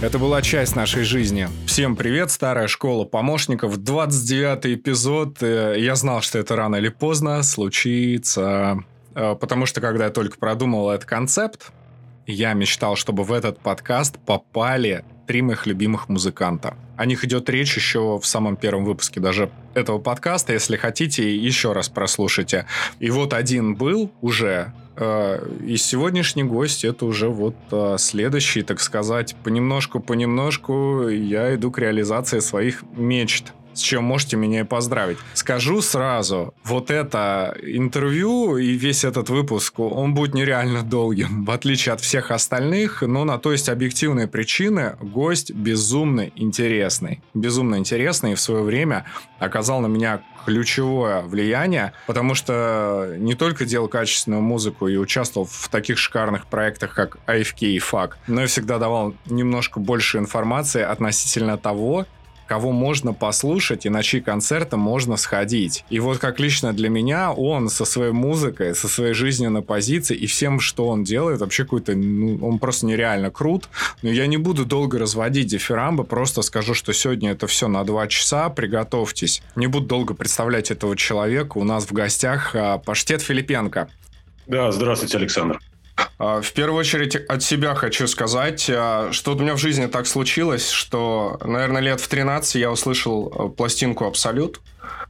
Это была часть нашей жизни. Всем привет, старая школа помощников, 29 эпизод. Э, я знал, что это рано или поздно случится. Э, потому что, когда я только продумал этот концепт, я мечтал, чтобы в этот подкаст попали три моих любимых музыканта. О них идет речь еще в самом первом выпуске даже этого подкаста. Если хотите, еще раз прослушайте. И вот один был уже, и сегодняшний гость это уже вот э, следующий, так сказать, понемножку-понемножку я иду к реализации своих мечт с чем можете меня и поздравить. Скажу сразу, вот это интервью и весь этот выпуск, он будет нереально долгим, в отличие от всех остальных, но на то есть объективные причины. Гость безумно интересный. Безумно интересный и в свое время оказал на меня ключевое влияние, потому что не только делал качественную музыку и участвовал в таких шикарных проектах, как AFK и FAC, но и всегда давал немножко больше информации относительно того, кого можно послушать и на чьи концерты можно сходить. И вот как лично для меня, он со своей музыкой, со своей жизненной позицией и всем, что он делает, вообще какой-то, ну, он просто нереально крут. Но я не буду долго разводить дифирамбы, просто скажу, что сегодня это все на два часа, приготовьтесь. Не буду долго представлять этого человека. У нас в гостях а, Паштет Филипенко. Да, здравствуйте, Александр. А, в первую очередь от себя хочу сказать, а, что у меня в жизни так случилось, что, наверное, лет в 13 я услышал а, пластинку «Абсолют»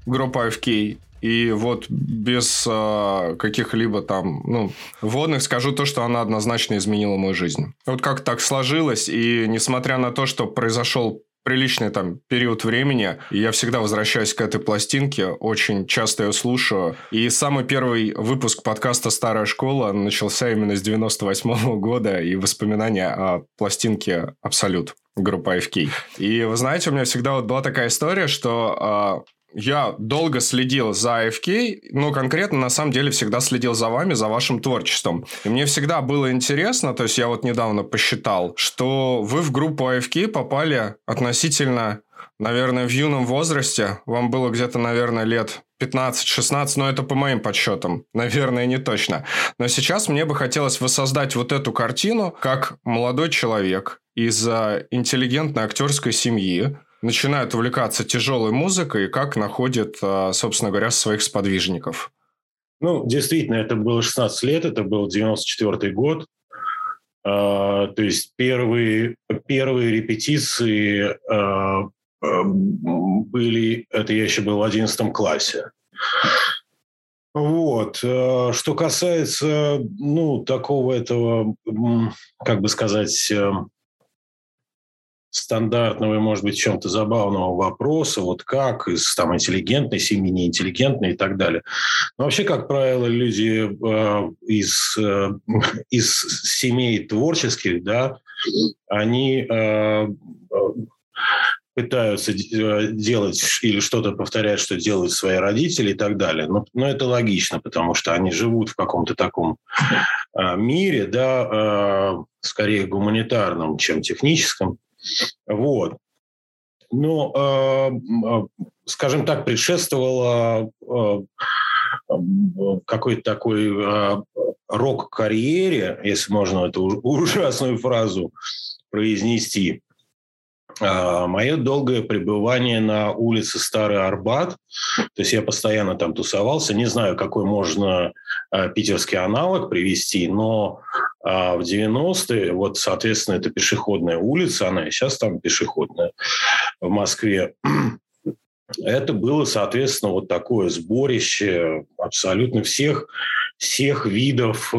группы AFK, и вот без каких-либо там, ну, вводных скажу то, что она однозначно изменила мою жизнь. Вот как так сложилось, и несмотря на то, что произошел приличный там период времени. И я всегда возвращаюсь к этой пластинке, очень часто ее слушаю. И самый первый выпуск подкаста «Старая школа» начался именно с 98 -го года и воспоминания о пластинке «Абсолют» группа FK. И вы знаете, у меня всегда вот была такая история, что я долго следил за AFK, но конкретно на самом деле всегда следил за вами, за вашим творчеством. И мне всегда было интересно, то есть я вот недавно посчитал, что вы в группу AFK попали относительно, наверное, в юном возрасте. Вам было где-то, наверное, лет 15-16, но это по моим подсчетам. Наверное, не точно. Но сейчас мне бы хотелось воссоздать вот эту картину, как молодой человек из интеллигентной актерской семьи, начинают увлекаться тяжелой музыкой и как находят, а, собственно говоря, своих сподвижников? Ну, действительно, это было 16 лет, это был 94 год. А, то есть первые, первые репетиции а, были, это я еще был в 11 классе. Вот. Что касается, ну, такого этого, как бы сказать, стандартного и, может быть, чем-то забавного вопроса, вот как из там, интеллигентной семьи, неинтеллигентной и так далее. Но вообще, как правило, люди э, из, э, из семей творческих, да, они э, э пытаются э, делать или что-то повторять, что делают свои родители и так далее. Но, но это логично, потому что они живут в каком-то таком э, мире, да, э, скорее гуманитарном, чем техническом. Вот. Но, э, скажем так, предшествовало э, какой-то такой э, рок-карьере, если можно эту ужасную фразу произнести, мое долгое пребывание на улице Старый Арбат, то есть я постоянно там тусовался, не знаю, какой можно а, питерский аналог привести, но а, в 90-е, вот, соответственно, это пешеходная улица, она и сейчас там пешеходная в Москве, это было, соответственно, вот такое сборище абсолютно всех, всех видов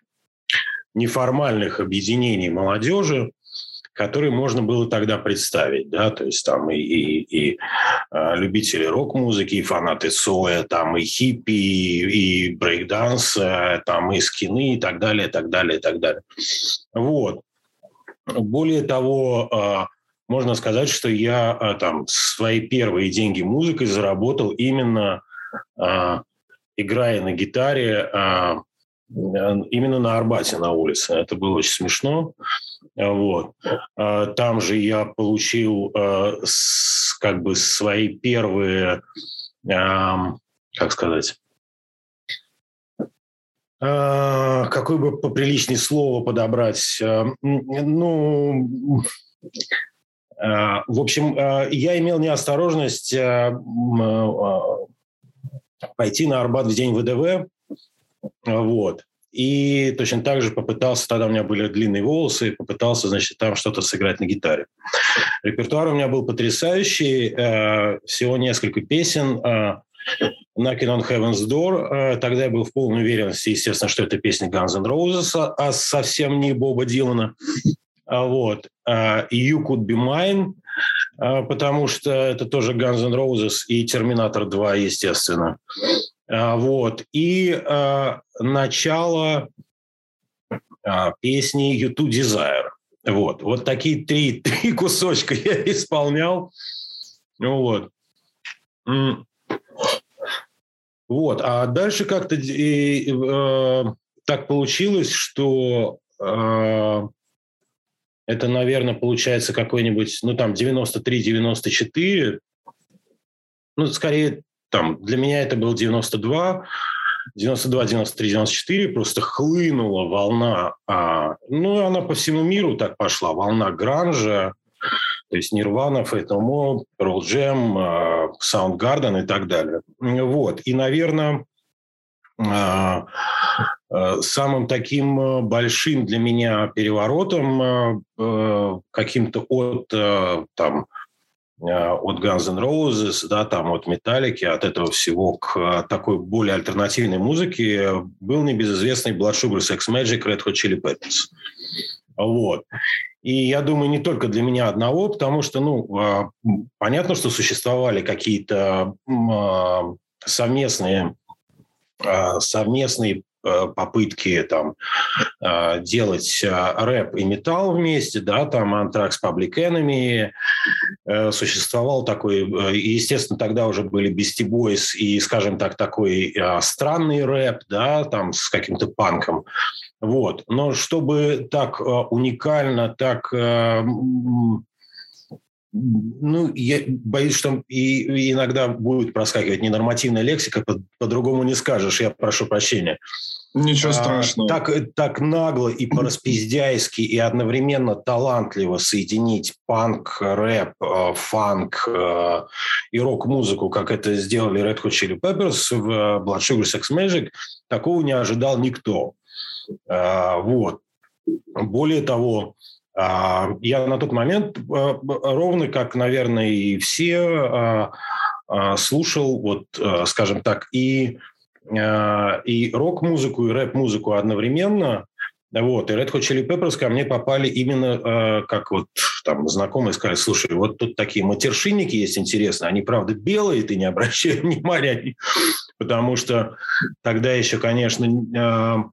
неформальных объединений молодежи, которые можно было тогда представить, да, то есть там и, и, и э, любители рок-музыки, и фанаты соя, там и хиппи, и, и брейкданс, там и скины, и так далее, и так далее, и так далее. Вот. Более того, э, можно сказать, что я э, там свои первые деньги музыкой заработал именно играя на гитаре а, именно на Арбате на улице. Это было очень смешно. Вот. Там же я получил как бы свои первые, как сказать, какое бы поприличнее слово подобрать? Ну, в общем, я имел неосторожность пойти на Арбат в день ВДВ, вот. И точно так же попытался, тогда у меня были длинные волосы, попытался, значит, там что-то сыграть на гитаре. Репертуар у меня был потрясающий, э, всего несколько песен. Э, Knocking on Heaven's Door. Э, тогда я был в полной уверенности, естественно, что это песня Guns N' Roses, а совсем не Боба Дилана. Вот. You Could Be Mine, потому что это тоже Guns N' Roses и Терминатор 2, естественно. А, вот. И э, начало э, песни «You Too Desire». Вот. Вот такие три, три кусочка я исполнял. Ну вот. Вот. А дальше как-то э, так получилось, что э, это, наверное, получается какой-нибудь, ну, там, 93-94, ну, скорее там, для меня это был 92, 92, 93, 94 просто хлынула волна, а, ну, она по всему миру так пошла, волна гранжа, то есть Нирвана, Fate No More, Pearl Jam, а, Soundgarden и так далее. Вот. И, наверное, а, а, самым таким большим для меня переворотом каким-то от там, Э, от Guns N' Roses, да, там от Металлики, от этого всего к э, такой более альтернативной музыке был небезызвестный Blood Sugar Sex Magic Red Hot Chili Peppers. Вот. И я думаю, не только для меня одного, потому что, ну, э, понятно, что существовали какие-то совместные совместные Э, попытки там э, делать э, рэп и металл вместе, да, там Anthrax Public Enemy, существовал такой, естественно, тогда уже были Beastie Boys и, скажем так, такой странный рэп, да, там с каким-то панком, вот. Но чтобы так уникально, так ну, я боюсь, что и, иногда будет проскакивать ненормативная лексика, по- по-другому не скажешь, я прошу прощения. Ничего а, страшного. А, так, так нагло и по-распиздяйски и одновременно талантливо соединить панк, рэп, э, фанк э, и рок-музыку, как это сделали Red Hot Chili Peppers в Blood Sugar Sex Magic, такого не ожидал никто. А, вот. Более того, я на тот момент, а, ровно как, наверное, и все, а, слушал, вот, скажем так, и, и рок-музыку, и рэп-музыку одновременно. Вот, и Red Hot Chili Peppers ко мне попали именно как вот там знакомые сказали, слушай, вот тут такие матершинники есть интересные, они, правда, белые, ты не обращай внимания, потому что тогда еще, конечно,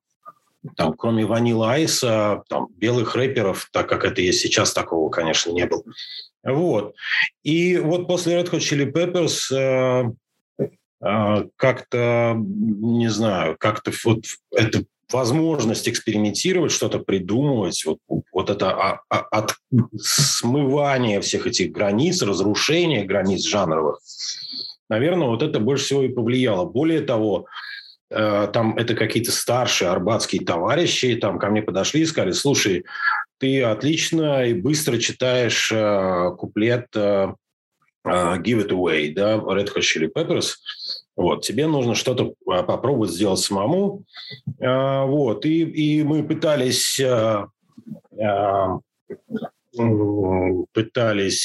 там, кроме Ванила Айса, там, белых рэперов, так как это есть сейчас, такого, конечно, не было. Вот. И вот после Red Hot Chili Peppers э, э, как-то, не знаю, как-то вот это возможность экспериментировать, что-то придумывать, вот, вот это а, а, от смывания всех этих границ, разрушения границ жанровых, наверное, вот это больше всего и повлияло. Более того, Э, там это какие-то старшие арбатские товарищи, там ко мне подошли и сказали, слушай, ты отлично и быстро читаешь э, куплет э, э Give It Away, да, Red Hot Chili Peppers, вот, тебе нужно что-то э, попробовать сделать самому, э, вот, и, и мы пытались э, э, пытались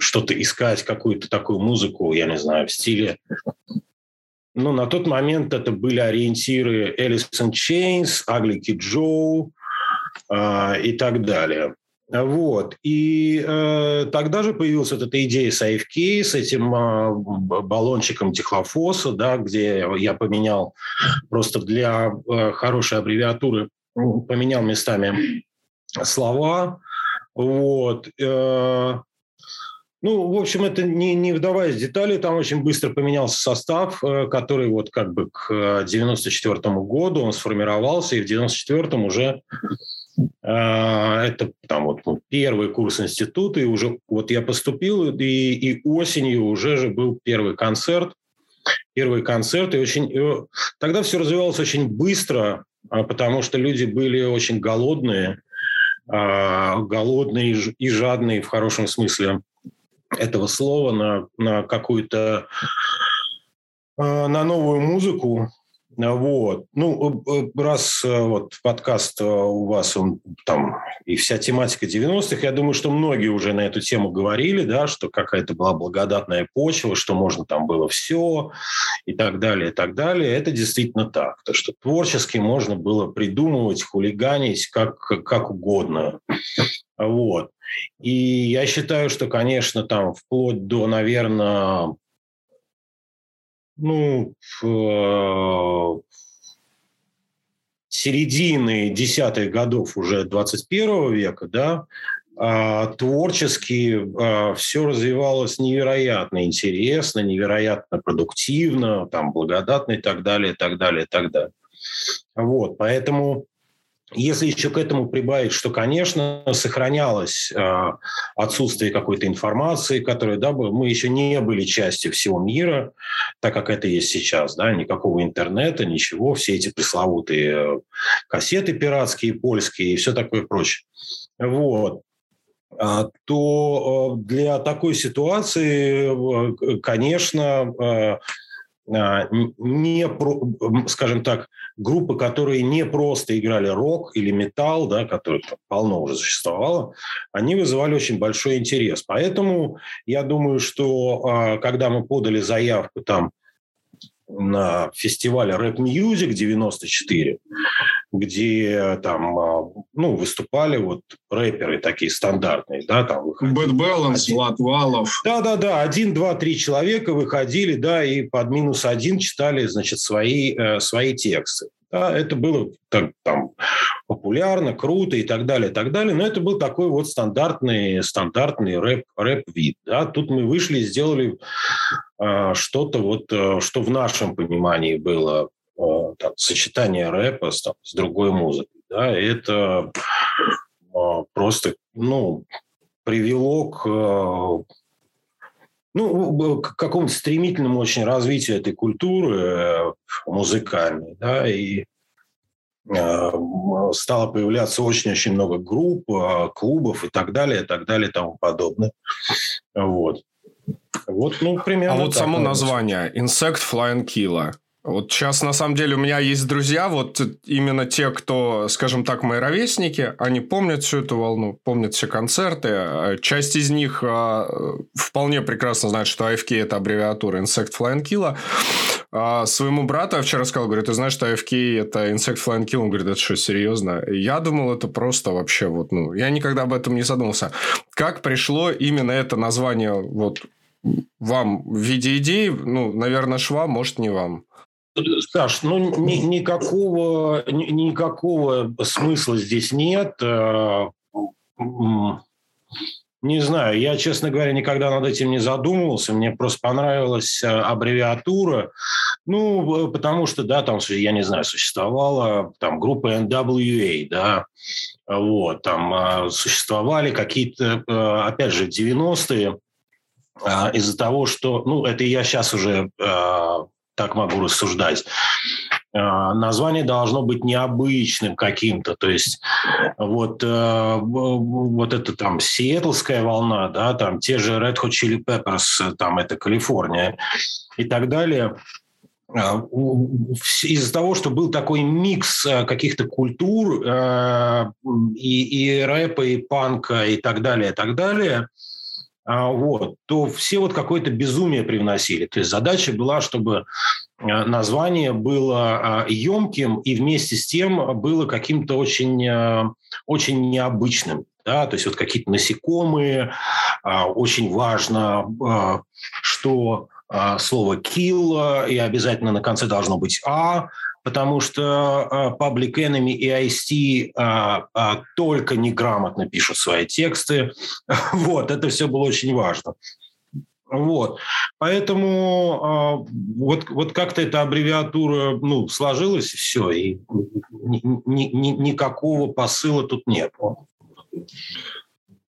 что-то искать, какую-то такую музыку, я не знаю, в стиле ну, на тот момент это были ориентиры Chains, Ugly Kid Joe э, и так далее. Вот. И э, тогда же появилась вот эта идея с AFK, с этим э, баллончиком техлофоса, да, где я поменял просто для э, хорошей аббревиатуры, поменял местами слова. Вот. Э, Ну, в общем, это не, не вдаваясь в детали, там очень быстро поменялся состав, э, который вот как бы к 94 году он сформировался, и в 94 уже э, это там вот ну, первый курс института, и уже вот я поступил, и, и осенью уже же был первый концерт, первый концерт, и очень и тогда все развивалось очень быстро, а, потому что люди были очень голодные, а, голодные и жадные в хорошем смысле этого слова на, на какую-то а, на новую музыку, вот. Ну, э, э, раз э, вот подкаст у вас, он там, и вся тематика 90-х, я думаю, что многие уже на эту тему говорили, да, что какая-то была благодатная почва, что можно там было все и так далее, и так далее. Это действительно так. То, что творчески можно было придумывать, хулиганить как, как угодно. Вот. И я считаю, что, конечно, там вплоть до, наверное, ну, в середины десятых годов уже 21 века, да, а, творчески а, все развивалось невероятно интересно, невероятно продуктивно, там, благодатно и так далее, и так далее, и так далее. Вот, поэтому если еще к этому прибавить, что, конечно, сохранялось э, отсутствие какой-то информации, которая, да, мы еще не были частью всего мира, так как это есть сейчас, да, никакого интернета, ничего, все эти пресловутые кассеты пиратские, польские и все такое прочее. Вот а, то э, для такой ситуации, конечно, а, не, скажем так, группы, которые не просто играли рок или металл, да, которых полно уже существовало, они вызывали очень большой интерес. Поэтому я думаю, что а, когда мы подали заявку там на фестивале Рэп Music 94, где там а, ну, выступали вот рэперы такие стандартные, да, там Bad Balance, Влад Валов. Да-да-да, один, два, три человека выходили, да, и под минус один читали, значит, свои, э, свои тексты. Да, это было так, там популярно, круто и так далее, и так далее. Но это был такой вот стандартный, стандартный рэп, рэп-вид. Да. Тут мы вышли и сделали э, что-то вот, э, что в нашем понимании было э, там, сочетание рэпа с, там, с другой музыкой. Да. И это э, просто, ну, привело к э, ну, к какому-то стремительному очень развитию этой культуры э, музыкальной, да, и э, стало появляться очень-очень много групп, э, клубов и так далее, и так далее, и тому подобное. Вот. Вот, ну, примерно А вот само название «Insect Flying Killer» Вот сейчас, на самом деле, у меня есть друзья, вот именно те, кто, скажем так, мои ровесники, они помнят всю эту волну, помнят все концерты. А часть из них а, вполне прекрасно знает, что AFK – это аббревиатура Insect Flying Kill. А своему брату я вчера сказал, говорит, ты знаешь, что AFK – это Insect Flying Kill? Он говорит, это что, серьезно? Я думал, это просто вообще вот, ну, я никогда об этом не задумался. Как пришло именно это название вот вам в виде идеи? Ну, наверное, шва, может, не вам. Саш, ну ни, никакого, ни, никакого смысла здесь нет. Э, не знаю, я, честно говоря, никогда над этим не задумывался. Мне просто понравилась э, аббревиатура. Ну, потому что, да, там, я не знаю, существовала там группа NWA, да, вот, там э, существовали какие-то, опять же, 90-е, из-за того, что, ну, это я сейчас уже так могу рассуждать. А, название должно быть необычным каким-то, то есть вот, э, вот это там сиэтлская волна, да, там те же Red Hot Chili Peppers, там это Калифорния и так далее. Из-за того, что был такой микс э, каких-то культур э, и, и рэпа, и панка, и так далее, и так далее – вот, то все вот какое-то безумие привносили. То есть задача была, чтобы э, название было емким и вместе с тем было каким-то очень, э, очень необычным. Да? То есть вот какие-то насекомые. А, очень важно, а, что слово «kill» и обязательно на конце должно быть «а», потому что Public Enemy и IST только неграмотно пишут свои тексты. Вот, это все было очень важно. Вот. Поэтому вот, вот как-то эта аббревиатура ну, сложилась, и все, и ни, ни, ни, никакого посыла тут нет.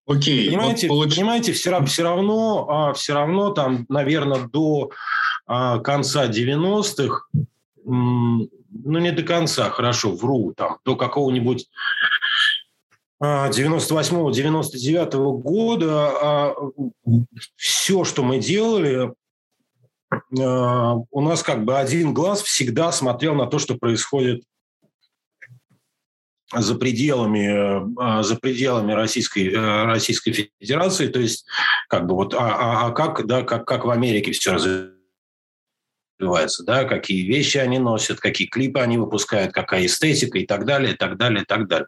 Окей. Понимаете, вот получ... понимаете все, все, равно, а, все равно там, наверное, до а, конца 90-х, ну, не до конца, хорошо, вру, там, до какого-нибудь 98-99 а, года а, все, что мы делали, а, у нас как бы один глаз всегда смотрел на то, что происходит за пределами, за пределами Российской, Российской Федерации, то есть как бы вот, а, а, а как, да, как, как в Америке все развивается, да, какие вещи они носят, какие клипы они выпускают, какая эстетика и так далее, и так далее, и так далее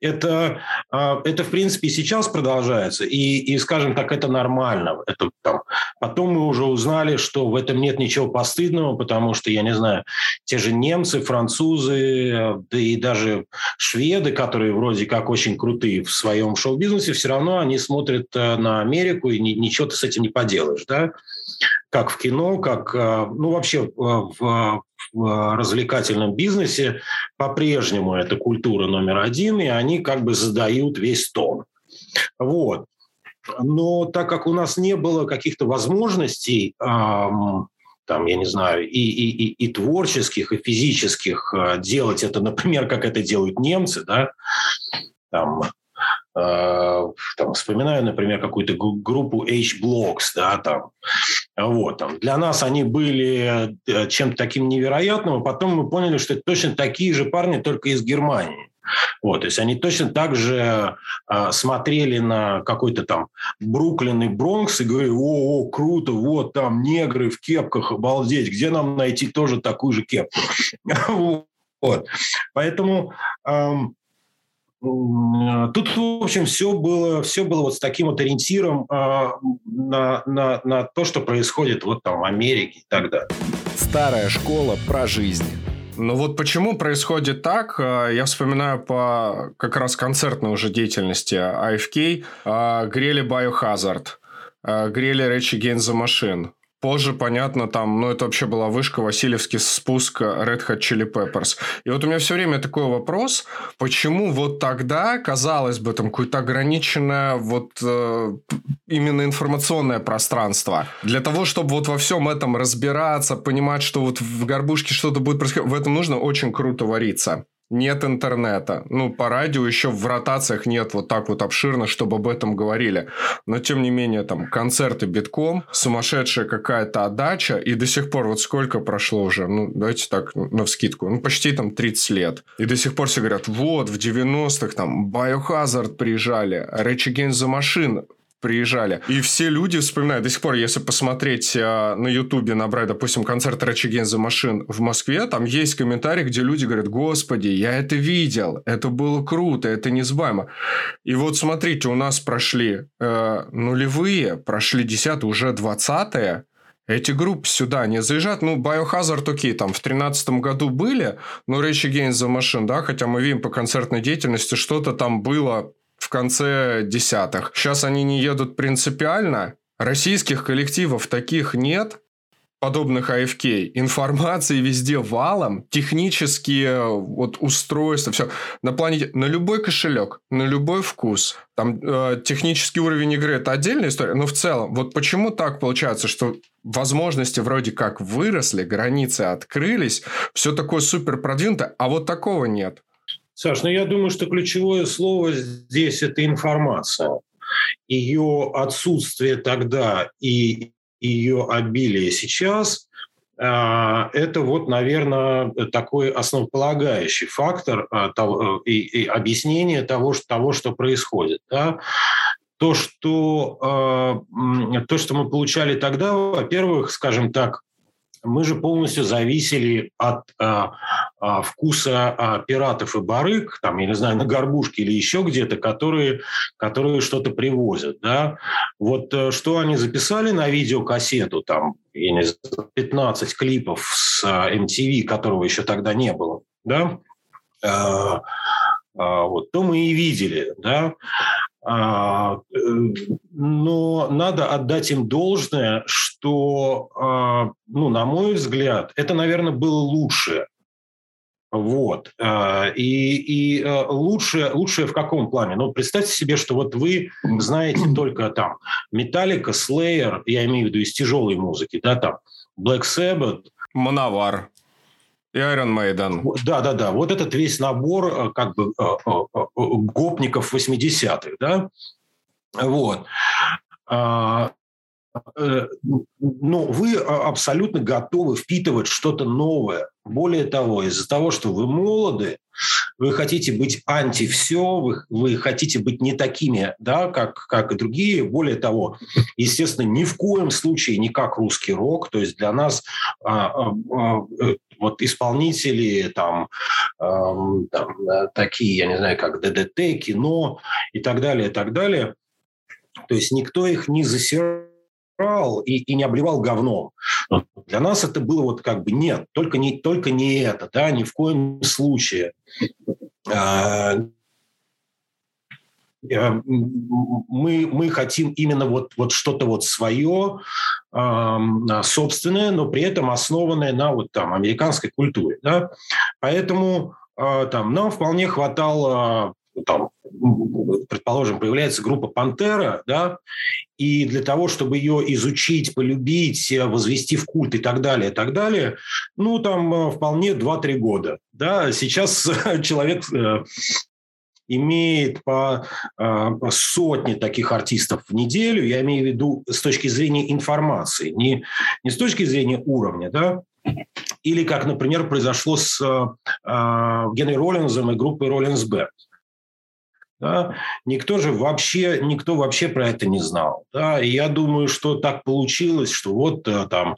это, а, это в принципе, сейчас продолжается. И, и, скажем так, это нормально. Это, там. Потом мы уже узнали, что в этом нет ничего постыдного, потому что, я не знаю, те же немцы, французы, да и даже шведы, которые вроде как очень крутые в своем шоу-бизнесе, все равно они смотрят э, на Америку, и ничего ты с этим не поделаешь. Да? Как в кино, как э, ну, вообще э, в, в развлекательном бизнесе по-прежнему это культура номер один, и они как бы задают весь тон. Вот. Но так как у нас не было каких-то возможностей, эм, там, я не знаю, и, и, и, и творческих, и физических э, делать это, например, как это делают немцы, да, там, Э, там, вспоминаю, например, какую-то группу H-Blocks, да, там, вот, для нас они были э, чем-то таким невероятным, а потом мы поняли, что это точно такие же парни, только из Германии. Вот, то есть они точно так же э, смотрели на какой-то там Бруклин и Бронкс и говорили, о, о, круто, вот там негры в кепках, обалдеть, где нам найти тоже такую же кепку? Вот. Поэтому эм, Тут, в общем, все было, все было вот с таким вот ориентиром э, на, на, на то, что происходит вот там в Америке и так далее. Старая школа про жизнь. Ну вот почему происходит так, а, я вспоминаю по как раз концертной уже деятельности AFK, а, грели Biohazard, грели Rage Against the Machine, Позже, понятно, там, ну, это вообще была вышка, Васильевский спуск Red Hot Chili Peppers. И вот у меня все время такой вопрос, почему вот тогда, казалось бы, там какое-то ограниченное вот э, именно информационное пространство. Для того, чтобы вот во всем этом разбираться, понимать, что вот в горбушке что-то будет происходить, в этом нужно очень круто вариться нет интернета. Ну, по радио еще в ротациях нет вот так вот обширно, чтобы об этом говорили. Но, тем не менее, там концерты битком, сумасшедшая какая-то отдача, и до сих пор вот сколько прошло уже, ну, давайте так, на вскидку, ну, почти там 30 лет. И до сих пор все говорят, вот, в 90-х там Biohazard приезжали, Rage Against the Machine приезжали. И все люди вспоминают, до сих пор, если посмотреть э, на Ютубе, набрать, допустим, концерт Rage Machine в Москве, там есть комментарии, где люди говорят, господи, я это видел, это было круто, это незабываемо. И вот смотрите, у нас прошли э, нулевые, прошли десятые, уже двадцатые, эти группы сюда не заезжают. Ну, Biohazard, окей, там в тринадцатом году были, но Rage Against the Machine, да, хотя мы видим по концертной деятельности, что-то там было в конце десятых. Сейчас они не едут принципиально. Российских коллективов таких нет, подобных AFK. Информации везде валом, технические вот устройства, все. На планете, на любой кошелек, на любой вкус. Там э, технический уровень игры – это отдельная история, но в целом, вот почему так получается, что возможности вроде как выросли, границы открылись, все такое супер продвинутое, а вот такого нет. Саш, ну я думаю, что ключевое слово здесь – это информация. Ее отсутствие тогда и ее обилие сейчас а, – это вот, наверное, такой основополагающий фактор а, и, и объяснение того, того, что происходит. Да? То, что, а, то, что мы получали тогда, во-первых, скажем так, мы же полностью зависели от, а, вкуса а, пиратов и барыг, там, я не знаю, на горбушке или еще где-то, которые, которые что-то привозят, да. Вот что они записали на видеокассету, там, я не знаю, 15 клипов с MTV, которого еще тогда не было, да, вот, то мы и видели, да. А, э, но надо отдать им должное, что, а, ну, на мой взгляд, это, наверное, было лучше. Вот. А, и, и лучше, лучше в каком плане? Ну, представьте себе, что вот вы знаете только там Металлика, Slayer, я имею в виду из тяжелой музыки, да, там Black Sabbath. Мановар. И Iron Maiden. Да, да, да. Вот этот весь набор э, как бы э, э, гопников 80-х, да. Вот. А, но вы абсолютно готовы впитывать что-то новое. Более того, из-за того, что вы молоды, вы хотите быть анти все, вы, вы хотите быть не такими, да, как, как и другие. Более того, естественно, ни в коем случае не как русский рок. То есть для нас а, а, а, вот исполнители там, эм, там такие, я не знаю, как ДДТ, кино и так далее, и так далее. То есть никто их не засирал и, и не обливал говном. Но для нас это было вот как бы нет, только не, только не это, да, ни в коем случае. А, Э, мы, мы хотим именно вот, вот что-то вот свое, собственное, но при этом основанное на вот там американской культуре. Да? Поэтому а, там нам вполне хватало там, предположим, появляется группа «Пантера», да, и для того, чтобы ее изучить, полюбить, возвести в культ и так далее, и так далее, ну, там э, вполне 2-3 года. Да. Сейчас человек э, имеет по э, сотне таких артистов в неделю, я имею в виду с точки зрения информации, не, не с точки зрения уровня, да, или как, например, произошло с э, Генри Роллинзом и группой Роллинз Бэнд. Да? Никто же вообще, никто вообще про это не знал. Да? И я думаю, что так получилось, что вот э, там а,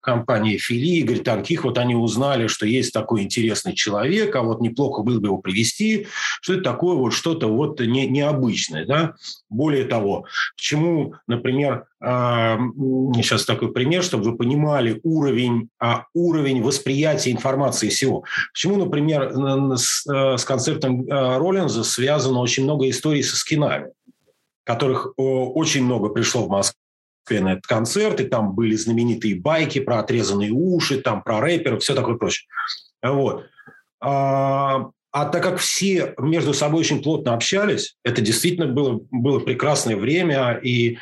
компании Фили, Игорь Танких, вот они узнали, что есть такой интересный человек, а вот неплохо было бы его привести, что это такое вот что-то вот не, необычное. Да? Более того, почему, например, сейчас такой пример, чтобы вы понимали уровень, а, уровень восприятия информации всего. Почему, например, с, э, с концертом э, Роллинза связано очень много историй со скинами, которых очень много пришло в Москву на этот концерт, и там были знаменитые байки про отрезанные уши, там про рэперов, все такое прочее. Вот. А, а так как все между собой очень плотно общались, это действительно было, было прекрасное время, и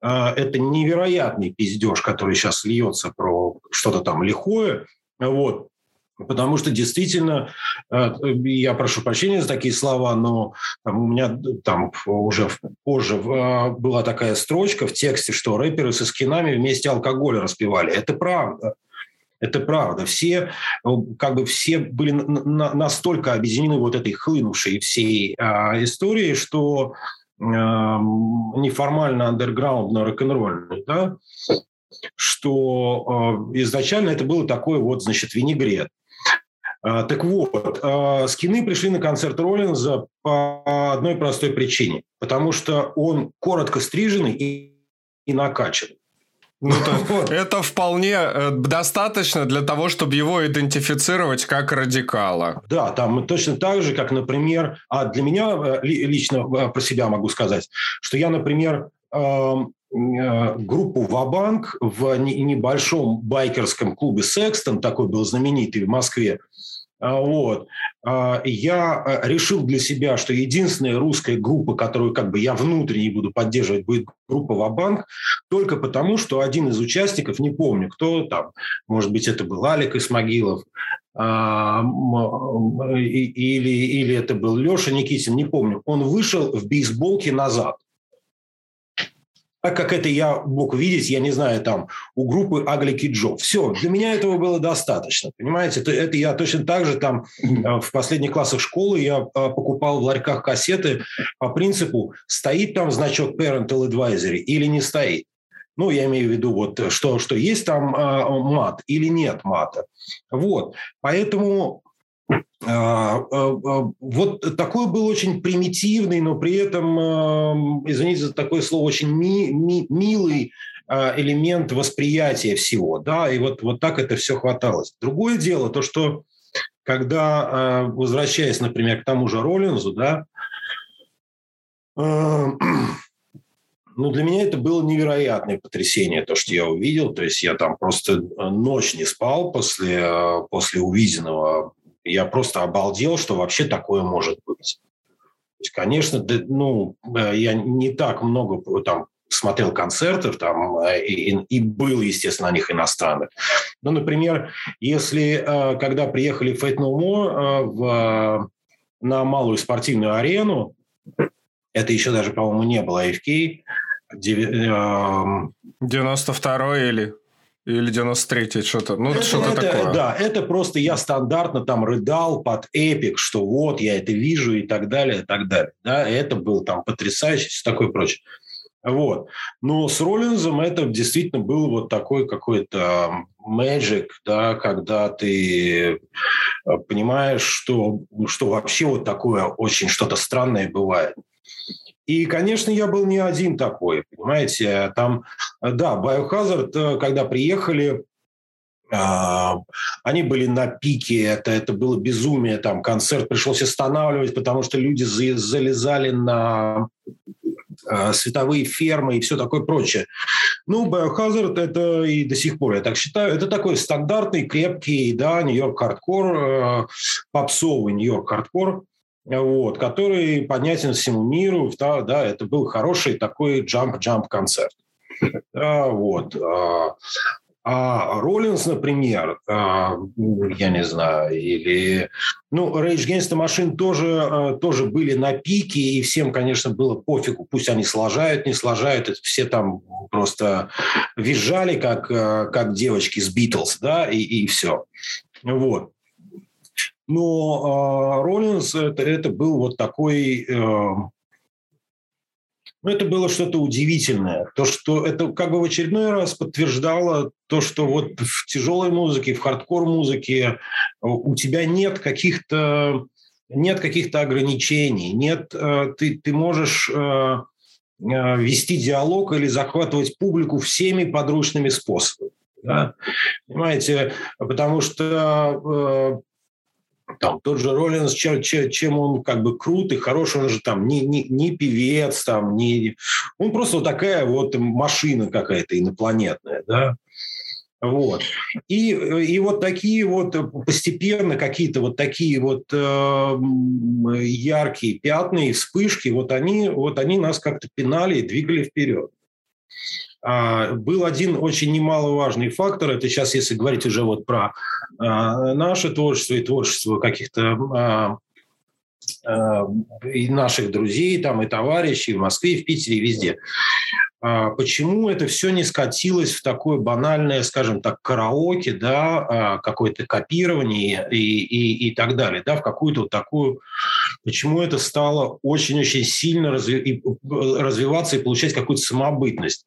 а, это невероятный пиздеж, который сейчас льется про что-то там лихое. Вот. Потому что действительно, э, я прошу прощения за такие слова, но там, у меня там уже позже э, была такая строчка в тексте, что рэперы со скинами вместе алкоголь распивали. Это правда. Это правда. Все, э, как бы все были настолько объединены вот этой хлынувшей всей а, историей, что неформально андерграундно рок-н-ролльный, да, что изначально это было такое вот, значит, винегрет. А, так вот, а, скины пришли на концерт Роллинза по одной простой причине. Потому что он коротко стриженный и, и накачанный. Ну, вот. Это вполне э, достаточно для того, чтобы его идентифицировать как радикала. Да, там точно так же, как, например, а для меня э, лично э, про себя могу сказать, что я, например, группу «Вабанк» в небольшом байкерском клубе «Секстон», такой был знаменитый в Москве, а, вот. А, я а, решил для себя, что единственная русская группа, которую как бы я внутренне буду поддерживать, будет группа Вабанк, только потому, что один из участников, не помню, кто там, может быть, это был Алик Исмагилов, или, или это был Леша Никитин, не помню, он вышел в бейсболке назад так как это я мог видеть, я не знаю, там, у группы Аглики Джо. Все, для меня этого было достаточно, понимаете? Это, я точно так же там э, в последних классах школы я э, покупал в ларьках кассеты по принципу, стоит там значок Parental Advisory или не стоит. Ну, я имею в виду, вот, что, что есть там э, мат или нет мата. Вот. Поэтому э, э, вот такой был очень примитивный, но при этом, извините за такое слово, очень ми, ми, милый элемент восприятия всего, да, и вот, вот так это все хваталось. Другое дело, то, что когда, возвращаясь, например, к тому же Роллинзу, да, ну, для меня это было невероятное потрясение, то, что я увидел. То есть я там просто э, ночь не спал после, после увиденного. Я просто обалдел, что вообще такое может быть. То есть, конечно, ну, э, я не так много там смотрел концертов там и, и был, естественно, на них иностранных. Ну, например, если когда приехали Fate No More в, на малую спортивную арену, это еще даже, по-моему, не было AFK, 92 или или 93 что-то, ну, это, что-то это, такое. Да, это просто я стандартно там рыдал под эпик, что вот, я это вижу и так далее, и так далее. Да, это был там потрясающе, все такое прочее. Вот. Но с Роллинзом это действительно был вот такой какой-то magic, да, когда ты э, понимаешь, что, что вообще вот такое очень что-то странное бывает. И, конечно, я был не один такой, понимаете. Там, да, Biohazard, э, когда приехали, а, они были на пике, это, это было безумие, там концерт пришлось останавливать, потому что люди залезали на э, световые фермы и все такое прочее. Ну, Biohazard это и до сих пор, я так считаю, это такой стандартный, крепкий, да, New York hardcore, э, попсовый New York hardcore, вот, который понятен всему миру. Да, да, это был хороший такой jump-jump концерт. Да, вот. А, а Роллинс, например, а, я не знаю, или... Ну, Rage Against the Machine тоже, а, тоже были на пике, и всем, конечно, было пофигу, пусть они слажают, не слажают, это все там просто визжали, как, как девочки с Битлз, да, и, и все. Вот. Но э, Роллинс это, это был вот такой... Э, ну, это было что-то удивительное. То, что это как бы в очередной раз подтверждало то, что вот в тяжелой музыке, в хардкор-музыке у тебя нет каких-то нет каких-то ограничений, нет, э, ты, ты можешь э, э, вести диалог или захватывать публику всеми подручными способами. Да? Понимаете, потому что там тот же Роллинс, чем, чем он как бы крут и хорош, он же там не, не, не певец, там, не... он просто вот такая вот машина какая-то инопланетная, да, вот. И, и вот такие вот постепенно какие-то вот такие вот э, яркие пятна и вспышки, вот они, вот они нас как-то пинали и двигали вперед. А, был один очень немаловажный фактор, это сейчас, если говорить уже вот про а, наше творчество и творчество каких-то а, и наших друзей, там, и товарищей в Москве, в Питере, везде. Почему это все не скатилось в такое банальное, скажем так, караоке, да, какое-то копирование и, и, и так далее, да, в какую-то вот такую... Почему это стало очень-очень сильно разви... развиваться и получать какую-то самобытность?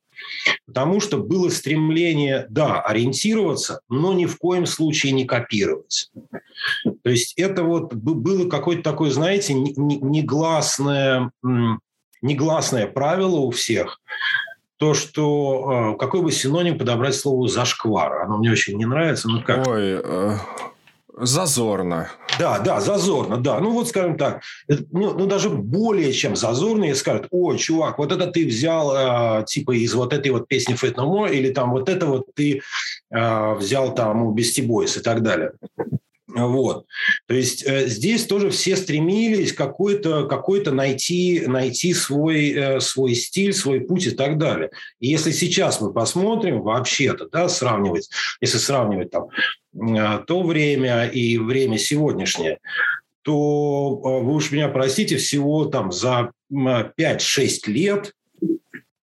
Потому что было стремление, да, ориентироваться, но ни в коем случае не копировать. То есть это вот было какое-то такое, знаете, негласное, негласное правило у всех, то, что э, какой бы синоним подобрать слову зашквар. Оно мне очень не нравится. Ну как? Ой, э, Зазорно. Да, да, зазорно, да. Ну, вот, скажем так, ну, ну, даже более чем зазорно, и скажут, ой, чувак, вот это ты взял, э, типа, из вот этой вот песни Fate или там вот это вот ты э, взял там у Beastie Boys и так далее. Вот. То есть э, здесь тоже все стремились какой-то какой найти, найти свой, э, свой стиль, свой путь и так далее. И если сейчас мы посмотрим вообще-то, да, сравнивать, если сравнивать там то время и время сегодняшнее, то э, вы уж меня простите, всего там за 5-6 лет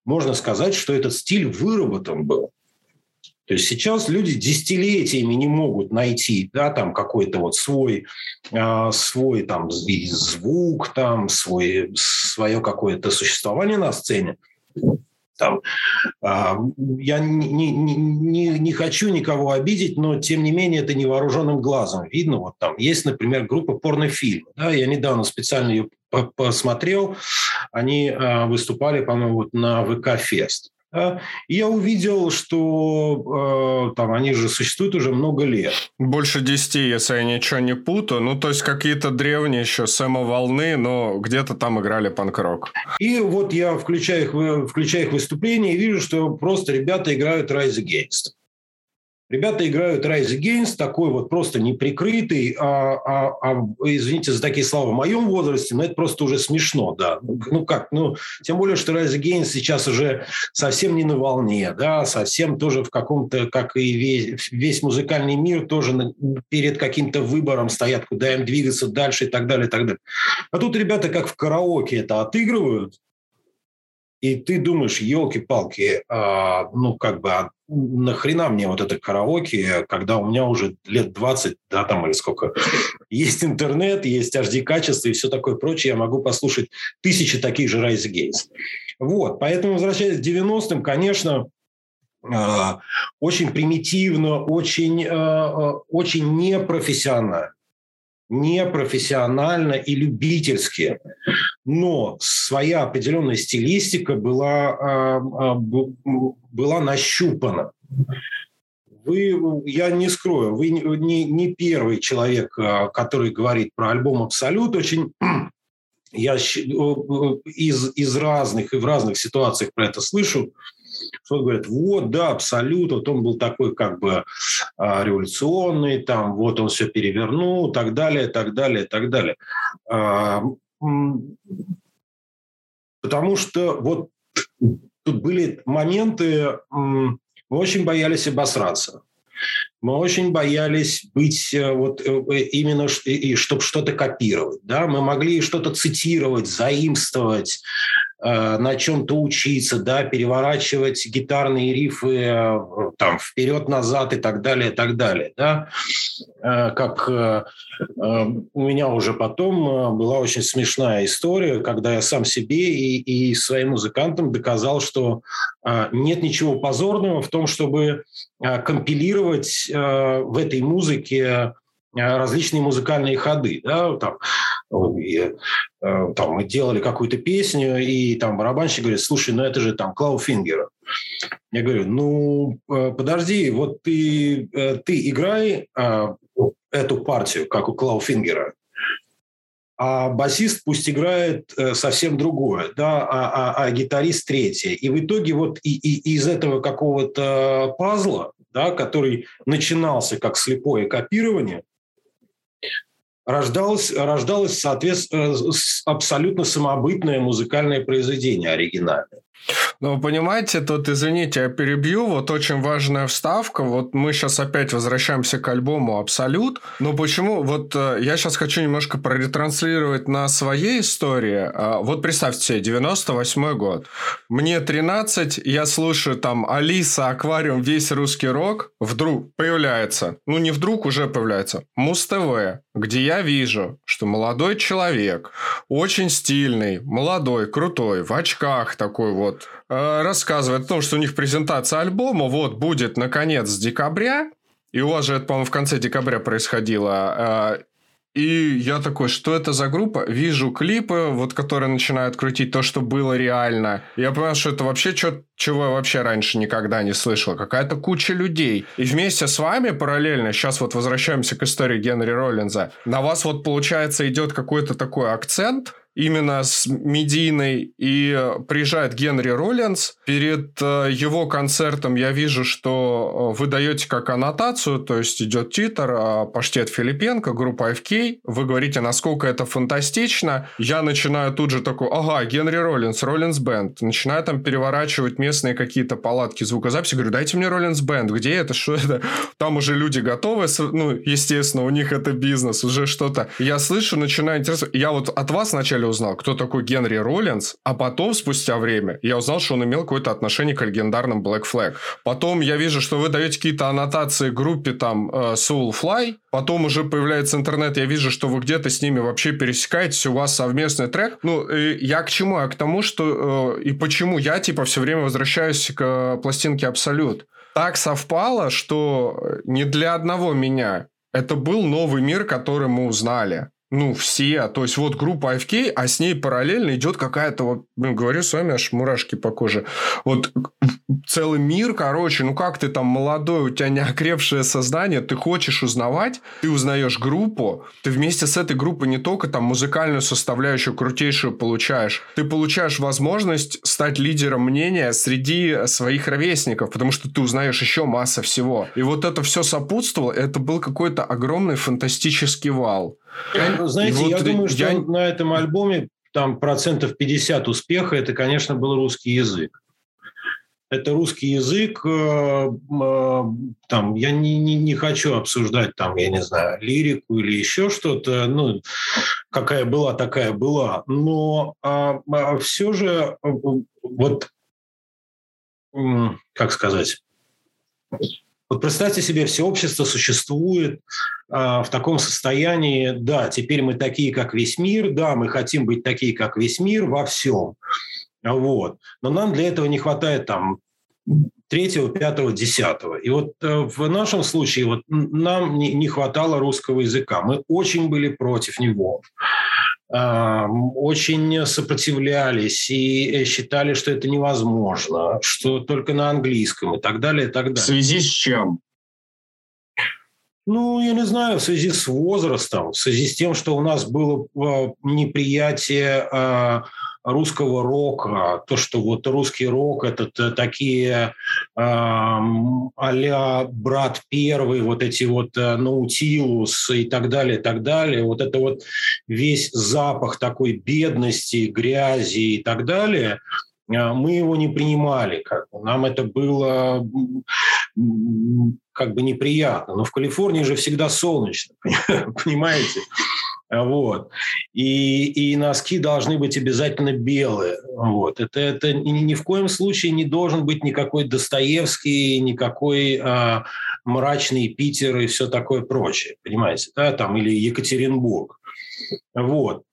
можно сказать, что этот стиль выработан был. То есть сейчас люди десятилетиями не могут найти, да, там какой-то вот свой, свой там звук, там свой, свое какое-то существование на сцене. Там, а, я не, не, не, не хочу никого обидеть, но тем не менее это невооруженным глазом видно. Вот там есть, например, группа порнофильм. Да, я недавно специально ее посмотрел. Они а, выступали, по-моему, вот на ВК-фест. Да? И я увидел, что э, там они же существуют уже много лет. Больше десяти, если я ничего не путаю. Ну, то есть какие-то древние еще волны, но где-то там играли панк-рок. И вот я включаю их, включаю их выступление и вижу, что просто ребята играют Rise Against. Ребята играют Rise Against, такой вот просто неприкрытый, а, а, а, извините за такие слова, в моем возрасте, но это просто уже смешно, да. Ну как, ну, тем более, что Rise Against сейчас уже совсем не на волне, да, совсем тоже в каком-то, как и весь, весь музыкальный мир, тоже перед каким-то выбором стоят, куда им двигаться дальше и так далее, и так далее. А тут ребята как в караоке это отыгрывают, и ты думаешь, елки-палки, а, ну, как бы, а нахрена мне вот это караоке, когда у меня уже лет 20, да, там или сколько, есть интернет, есть HD-качество и все такое прочее, я могу послушать тысячи таких же Rise Against. Вот, поэтому, возвращаясь к 90-м, конечно, а, очень примитивно, очень, а, очень непрофессионально непрофессионально и любительски. Но своя определенная стилистика была, а, а, была нащупана. Вы, я не скрою, вы не, не первый человек, а, который говорит про альбом «Абсолют». Очень я из, из разных и в разных ситуациях про это слышу что говорят, вот, да, абсолютно, вот он был такой как бы а, революционный, там, вот он все перевернул, так далее, так далее, так далее. А, потому что вот тут были моменты, мы очень боялись обосраться. Мы очень боялись быть э, вот э, э, именно, и, чтобы что-то копировать. Да? Мы могли что-то цитировать, заимствовать, на чем-то учиться, да, переворачивать гитарные рифы э, там вперед-назад и так далее, и так далее, да. Э, как у меня уже потом была очень смешная история, когда я сам себе и, и своим музыкантам доказал, что нет ничего позорного в том, чтобы компилировать в этой музыке различные музыкальные ходы. Да, там, и, э, там мы делали какую-то песню, и там барабанщик говорит, слушай, ну это же там Клауфингер. Я говорю, ну э, подожди, вот ты, э, ты играй эту партию, как у Клауфингера, а басист пусть играет совсем другое, да, а, а, а гитарист третье. И в итоге вот и, и из этого какого-то пазла, да, который начинался как слепое копирование, рождалось, рождалось соответственно, абсолютно самобытное музыкальное произведение оригинальное. Ну, понимаете, тут, извините, я перебью, вот очень важная вставка, вот мы сейчас опять возвращаемся к альбому «Абсолют», но почему, вот э, я сейчас хочу немножко проретранслировать на своей истории, а, вот представьте себе, 98 год, мне 13, я слушаю там Алиса, Аквариум, весь русский рок, вдруг появляется, ну не вдруг, уже появляется, Муз-ТВ, где я вижу, что молодой человек, очень стильный, молодой, крутой, в очках такой вот, э, рассказывает о том, что у них презентация альбома вот будет наконец декабря, и у вас же это, по-моему, в конце декабря происходило. Э, и я такой, что это за группа? Вижу клипы, вот которые начинают крутить то, что было реально. Я понял, что это вообще что, чего я вообще раньше никогда не слышал. Какая-то куча людей. И вместе с вами параллельно, сейчас вот возвращаемся к истории Генри Роллинза, на вас вот получается идет какой-то такой акцент, именно с медийной, и приезжает Генри Роллинс. Перед э, его концертом я вижу, что э, вы даете как аннотацию, то есть идет титр э, «Паштет Филипенко», группа FK. Вы говорите, насколько это фантастично. Я начинаю тут же такой, ага, Генри Роллинс, Роллинс Бенд. Начинаю там переворачивать местные какие-то палатки звукозаписи. Говорю, дайте мне Роллинс Бенд. Где это? Что это? Там уже люди готовы. Ну, естественно, у них это бизнес, уже что-то. Я слышу, начинаю интересоваться. Я вот от вас вначале деле узнал, кто такой Генри Роллинс, а потом, спустя время, я узнал, что он имел какое-то отношение к легендарным Black Flag. Потом я вижу, что вы даете какие-то аннотации группе там э, Soulfly, потом уже появляется интернет, я вижу, что вы где-то с ними вообще пересекаетесь, у вас совместный трек. Ну, я к чему? Я к тому, что э, и почему я, типа, все время возвращаюсь к пластинке Абсолют. Так совпало, что не для одного меня это был новый мир, который мы узнали ну, все. То есть, вот группа AFK, а с ней параллельно идет какая-то, вот, блин, говорю с вами, аж мурашки по коже. Вот целый мир, короче, ну, как ты там молодой, у тебя неокрепшее сознание, ты хочешь узнавать, ты узнаешь группу, ты вместе с этой группой не только там музыкальную составляющую крутейшую получаешь, ты получаешь возможность стать лидером мнения среди своих ровесников, потому что ты узнаешь еще масса всего. И вот это все сопутствовало, это был какой-то огромный фантастический вал. Ну, знаете, вот я думаю, что я... на этом альбоме там процентов 50 успеха это, конечно, был русский язык. Это русский язык, э, э, там, я не, не, не хочу обсуждать, там, я не знаю, лирику или еще что-то, ну, какая была, такая была, но а, а все же, э, вот, как сказать, вот представьте себе, все общество существует а, в таком состоянии, да, теперь мы такие, как весь мир, да, мы хотим быть такие, как весь мир во всем. Вот. Но нам для этого не хватает там третьего, пятого, десятого. И вот э, в нашем случае вот нам не, не хватало русского языка. Мы очень были против него очень сопротивлялись и считали, что это невозможно, что только на английском и так далее, и так далее. В связи с чем? Ну, я не знаю, в связи с возрастом, в связи с тем, что у нас было а, неприятие а, русского рока, то, что вот русский рок – это такие э, а «Брат первый», вот эти вот э, «Наутилус» и так далее, и так далее, вот это вот весь запах такой бедности, грязи и так далее, э, мы его не принимали. Как бы. Нам это было как бы неприятно. Но в Калифорнии же всегда солнечно, понимаете? Вот. И, и носки должны быть обязательно белые. Вот. Это, это ни в коем случае не должен быть никакой Достоевский, никакой а, мрачный Питер и все такое прочее. Понимаете? Да? Там, или Екатеринбург. Вот.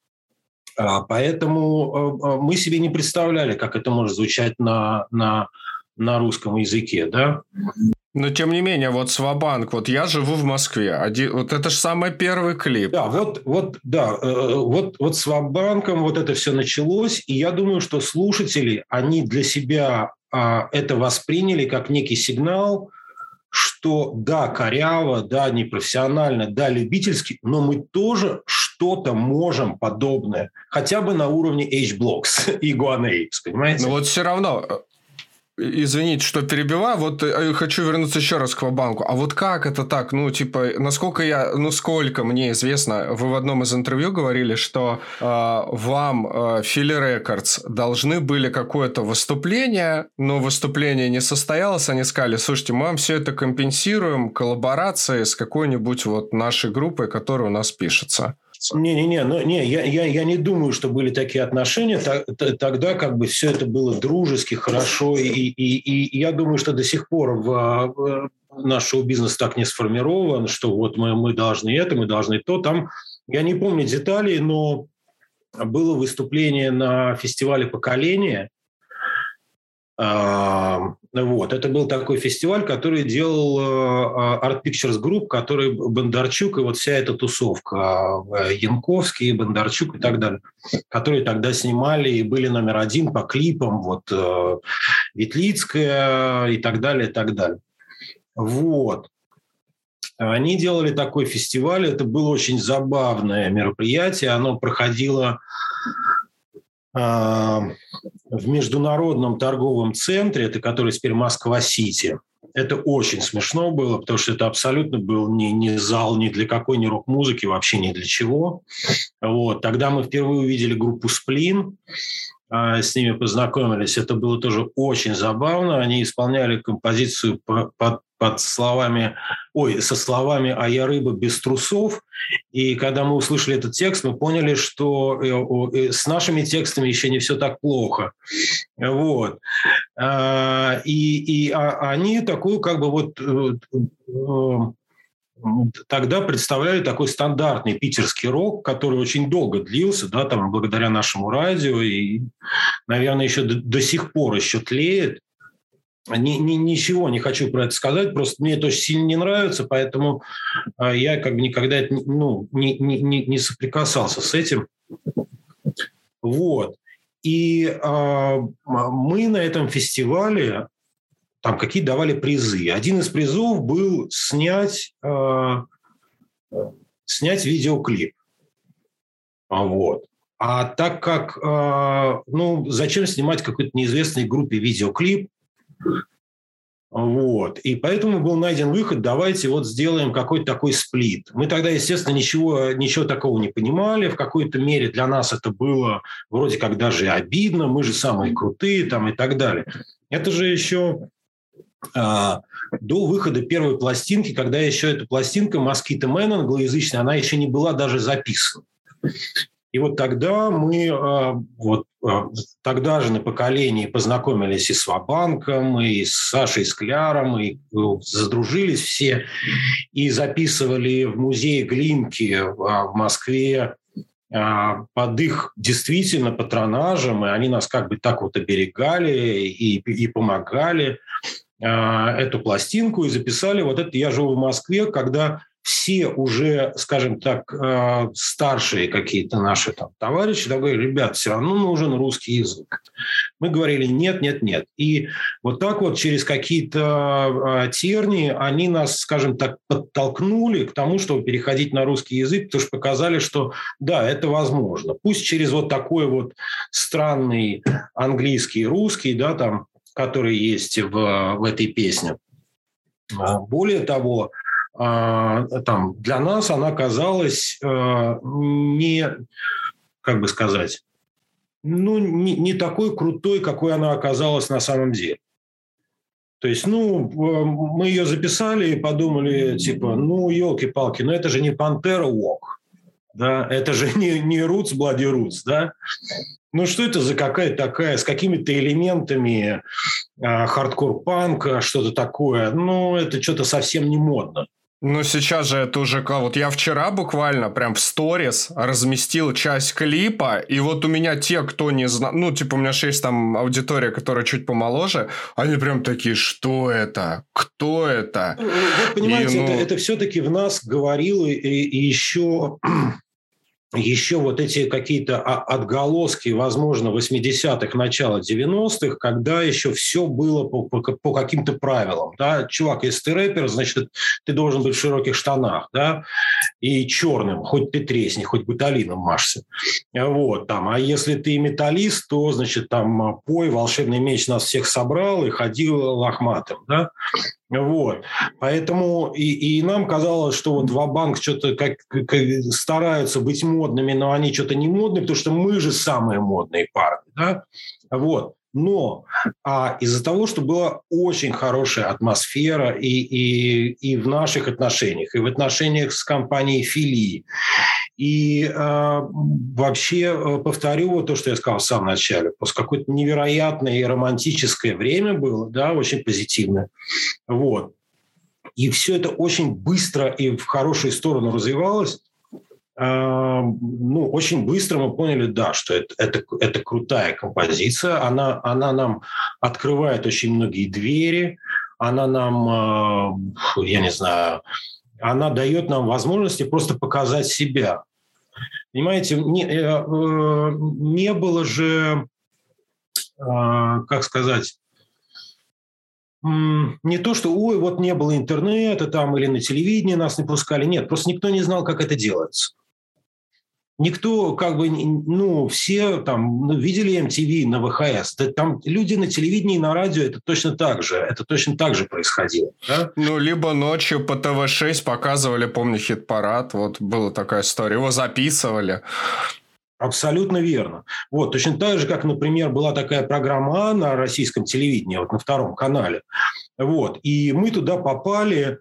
А, поэтому а, а, мы себе не представляли, как это может звучать на, на, на русском языке. Да? Но тем не менее, вот Свабанк, вот я живу в Москве, один, вот это же самый первый клип. Да, вот, вот, да, э, вот, вот с Вабанком вот это все началось, и я думаю, что слушатели, они для себя а, это восприняли как некий сигнал, что да, коряво, да, непрофессионально, да, любительски, но мы тоже что-то можем подобное, хотя бы на уровне H-Blocks и Guanapes, понимаете? Но вот все равно э, Извините, что перебиваю. Вот э, хочу вернуться еще раз к Вабанку. А вот как это так? Ну, типа, насколько я, ну, сколько мне известно, вы в одном из интервью говорили, что э, вам э, Фили Рекордс должны были какое-то выступление, но выступление не состоялось. Они сказали, слушайте, мы вам все это компенсируем коллаборацией с какой-нибудь вот нашей группой, которая у нас пишется. Не-не-не, ну, не, я, я, я не думаю, что были такие отношения. Тогда как бы все это было дружески, хорошо. И, и, и я думаю, что до сих пор в, в наш шоу-бизнес так не сформирован, что вот мы, мы должны это, мы должны то. Там, я не помню деталей, но было выступление на фестивале «Поколение», вот. Это был такой фестиваль, который делал э, Art Pictures Group, который Бондарчук и вот вся эта тусовка, э, Янковский, Бондарчук и так далее, которые тогда снимали и были номер один по клипам, вот э, Ветлицкая и так далее, и так далее. Вот. Они делали такой фестиваль, это было очень забавное мероприятие, оно проходило в международном торговом центре, это который теперь Москва-Сити. Это очень смешно было, потому что это абсолютно был не, не зал ни для какой ни рок-музыки, вообще ни для чего. Вот. Тогда мы впервые увидели группу «Сплин». А, с ними познакомились. Это было тоже очень забавно. Они исполняли композицию под, под словами, ой, со словами «А я рыба без трусов». И когда мы услышали этот текст, мы поняли, что э, э, с нашими текстами еще не все так плохо. Вот. А, и, и а они такую как бы вот э, тогда представляли такой стандартный питерский рок, который очень долго длился, да, там, благодаря нашему радио, и, наверное, еще до, до сих пор еще тлеет. Ни, ни, ничего не хочу про это сказать, просто мне это очень сильно не нравится, поэтому а, я как бы никогда ну, не, не, не, не соприкасался с этим. Вот. И э, мы на этом фестивале там какие давали призы. Один из призов был снять, э, снять видеоклип. А вот. А так как, э, ну, зачем снимать какой-то неизвестной группе видеоклип? Вот. И поэтому был найден выход, давайте вот сделаем какой-то такой сплит. Мы тогда, естественно, ничего, ничего такого не понимали. В какой-то мере для нас это было вроде как даже обидно. Мы же самые крутые там и так далее. Это же еще до выхода первой пластинки, когда еще эта пластинка «Mosquito Man» англоязычная, она еще не была даже записана. И вот тогда мы а, вот а, тогда же на поколении познакомились и с Вабанком, и с Сашей Скляром, и ну, задружились все, и записывали в музее Глинки в Москве под их действительно патронажем, и они нас как бы так вот оберегали и, и помогали. А, эту пластинку и записали вот это «Я живу в Москве», когда все уже, скажем так, а, старшие какие-то наши там товарищи говорили, ребят, все равно нужен русский язык. Мы говорили нет, нет, нет. И вот так вот через какие-то а, тернии они нас, скажем так, подтолкнули к тому, чтобы переходить на русский язык, потому что показали, что да, это возможно. Пусть через вот такой вот странный английский, русский, да, там, которые есть в, в этой песне. А, более того, а, там, для нас она казалась а, не, как бы сказать, ну, не, не такой крутой, какой она оказалась на самом деле. То есть, ну, мы ее записали и подумали, типа, ну, елки-палки, ну это же не Пантера Walk, да, это же не, не Roots Bloody Roots, да. Ну, что это за какая-то такая, с какими-то элементами э, хардкор-панка, что-то такое? Ну, это что-то совсем не модно. Ну, сейчас же это уже... Вот я вчера буквально прям в сторис разместил часть клипа, и вот у меня те, кто не знал... Ну, типа, у меня же есть там аудитория, которая чуть помоложе, они прям такие, что это? Кто это? Ну, вот, понимаете, и, ну... это, это все-таки в нас говорило и, и еще еще вот эти какие-то отголоски, возможно, 80-х, начала 90-х, когда еще все было по, по, по каким-то правилам. Да? Чувак, если ты рэпер, значит, ты должен быть в широких штанах, да, и черным, хоть ты тресни, хоть буталином машься. Вот, там. А если ты металлист, то, значит, там, пой, волшебный меч нас всех собрал и ходил лохматым, да. Вот. Поэтому и, и нам казалось, что вот Вабанк что-то как, как стараются быть модными, но они что-то не модные, потому что мы же самые модные парни. Да? Вот. Но а из-за того, что была очень хорошая атмосфера и, и, и в наших отношениях, и в отношениях с компанией Фили, и э, вообще повторю вот то, что я сказал в самом начале. Просто какое-то невероятное и романтическое время было, да, очень позитивное. Вот. И все это очень быстро и в хорошую сторону развивалось. Э, ну, очень быстро мы поняли, да, что это, это, это крутая композиция. Она, она нам открывает очень многие двери. Она нам, э, я не знаю, она дает нам возможности просто показать себя. Понимаете, не, э, э, не было же, э, как сказать, не то, что, ой, вот не было интернета там или на телевидении нас не пускали. Нет, просто никто не знал, как это делается никто как бы, ну, все там ну, видели MTV на ВХС. Да, там люди на телевидении и на радио, это точно так же. Это точно так же происходило. Да? Ну, либо ночью по ТВ-6 показывали, помню, хит-парад. Вот была такая история. Его записывали. Абсолютно верно. Вот, точно так же, как, например, была такая программа на российском телевидении, вот на втором канале. Вот, и мы туда попали а,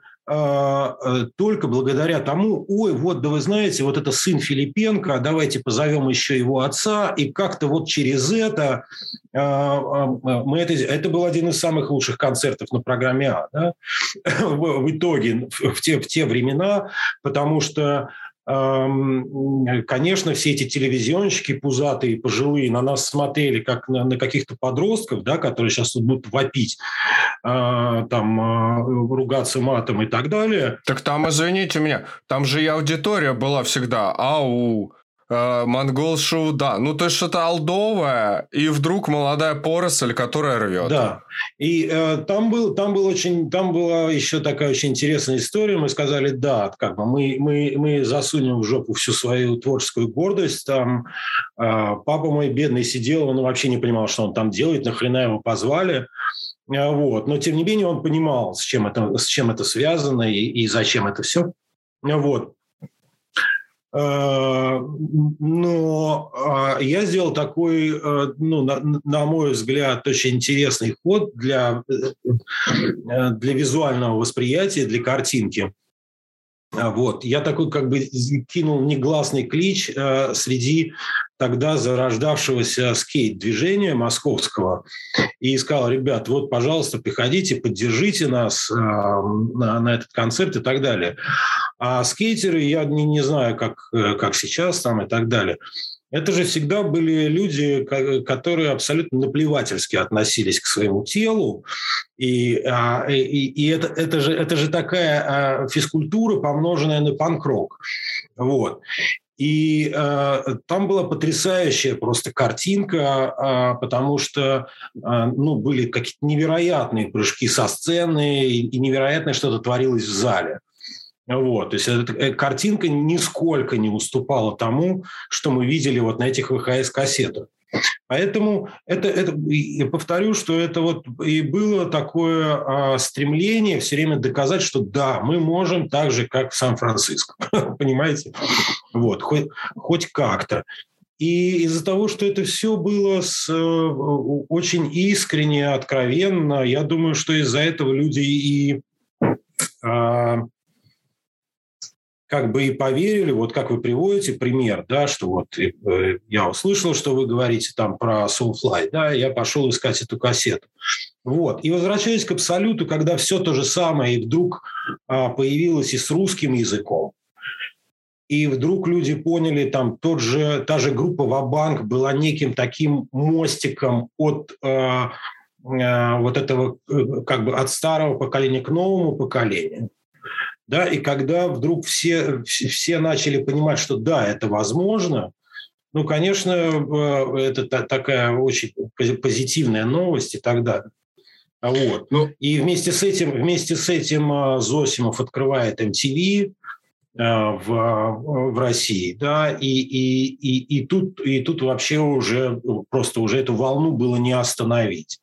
только благодаря тому, ой, вот, да вы знаете, вот это сын Филипенко, давайте позовем еще его отца, и как-то вот через это а, а, мы это, это был один из самых лучших концертов на программе А, да? в, в итоге в те, в те времена, потому что конечно, все эти телевизионщики пузатые, пожилые, на нас смотрели как на, на каких-то подростков, да, которые сейчас будут вопить, э, там, э, ругаться матом и так далее. Так там, извините меня, там же и аудитория была всегда. Ау, монгол шоу, да. Ну, то есть что-то алдовое, и вдруг молодая поросль, которая рвет. Да. И э, там, был, там, был очень, там была еще такая очень интересная история. Мы сказали, да, как бы мы, мы, мы засунем в жопу всю свою творческую гордость. Там э, папа мой бедный сидел, он вообще не понимал, что он там делает, нахрена его позвали. Э, вот. Но, тем не менее, он понимал, с чем это, с чем это связано и, и зачем это все. Вот. Э, но а, я сделал такой, э, ну, на, на мой взгляд, очень интересный ход для, э, для визуального восприятия, для картинки. А, вот. Я такой как бы кинул негласный клич э, среди тогда зарождавшегося скейт-движения московского и сказал, ребят, вот, пожалуйста, приходите, поддержите нас э, на, на этот концерт и так далее. А скейтеры, я не, не знаю, как, э, как сейчас там и так далее, это же всегда были люди, которые абсолютно наплевательски относились к своему телу. И, а, и, и это, это, же, это же такая а, физкультура, помноженная на панк-рок. Вот. И э, там была потрясающая просто картинка, э, потому что э, ну, были какие-то невероятные прыжки со сцены и, и невероятное что-то творилось в зале. Вот, то есть эта э, картинка нисколько не уступала тому, что мы видели вот на этих ВХС-кассетах. Поэтому это, это, я повторю, что это вот и было такое а, стремление все время доказать, что да, мы можем так же, как в Сан-Франциско. Понимаете? Вот, хоть, хоть как-то. И из-за того, что это все было с, э, очень искренне, откровенно, я думаю, что из-за этого люди и а, как бы и поверили, вот как вы приводите пример, да, что вот э, я услышал, что вы говорите там про Soulfly, да, я пошел искать эту кассету. Вот. И возвращаясь к абсолюту, когда все то же самое и вдруг а, появилось и с русским языком, и вдруг люди поняли, там тот же, та же группа Вабанк была неким таким мостиком от э, э, вот этого, э, как бы от старого поколения к новому поколению. Да, и когда вдруг все, все начали понимать, что да, это возможно, ну, конечно, э, это такая очень позитивная новость и так далее. Вот. Ну, и вместе с этим, вместе с этим э, Зосимов открывает MTV э, в, в России, да, и, и, и, и, тут, и тут вообще уже просто уже эту волну было не остановить.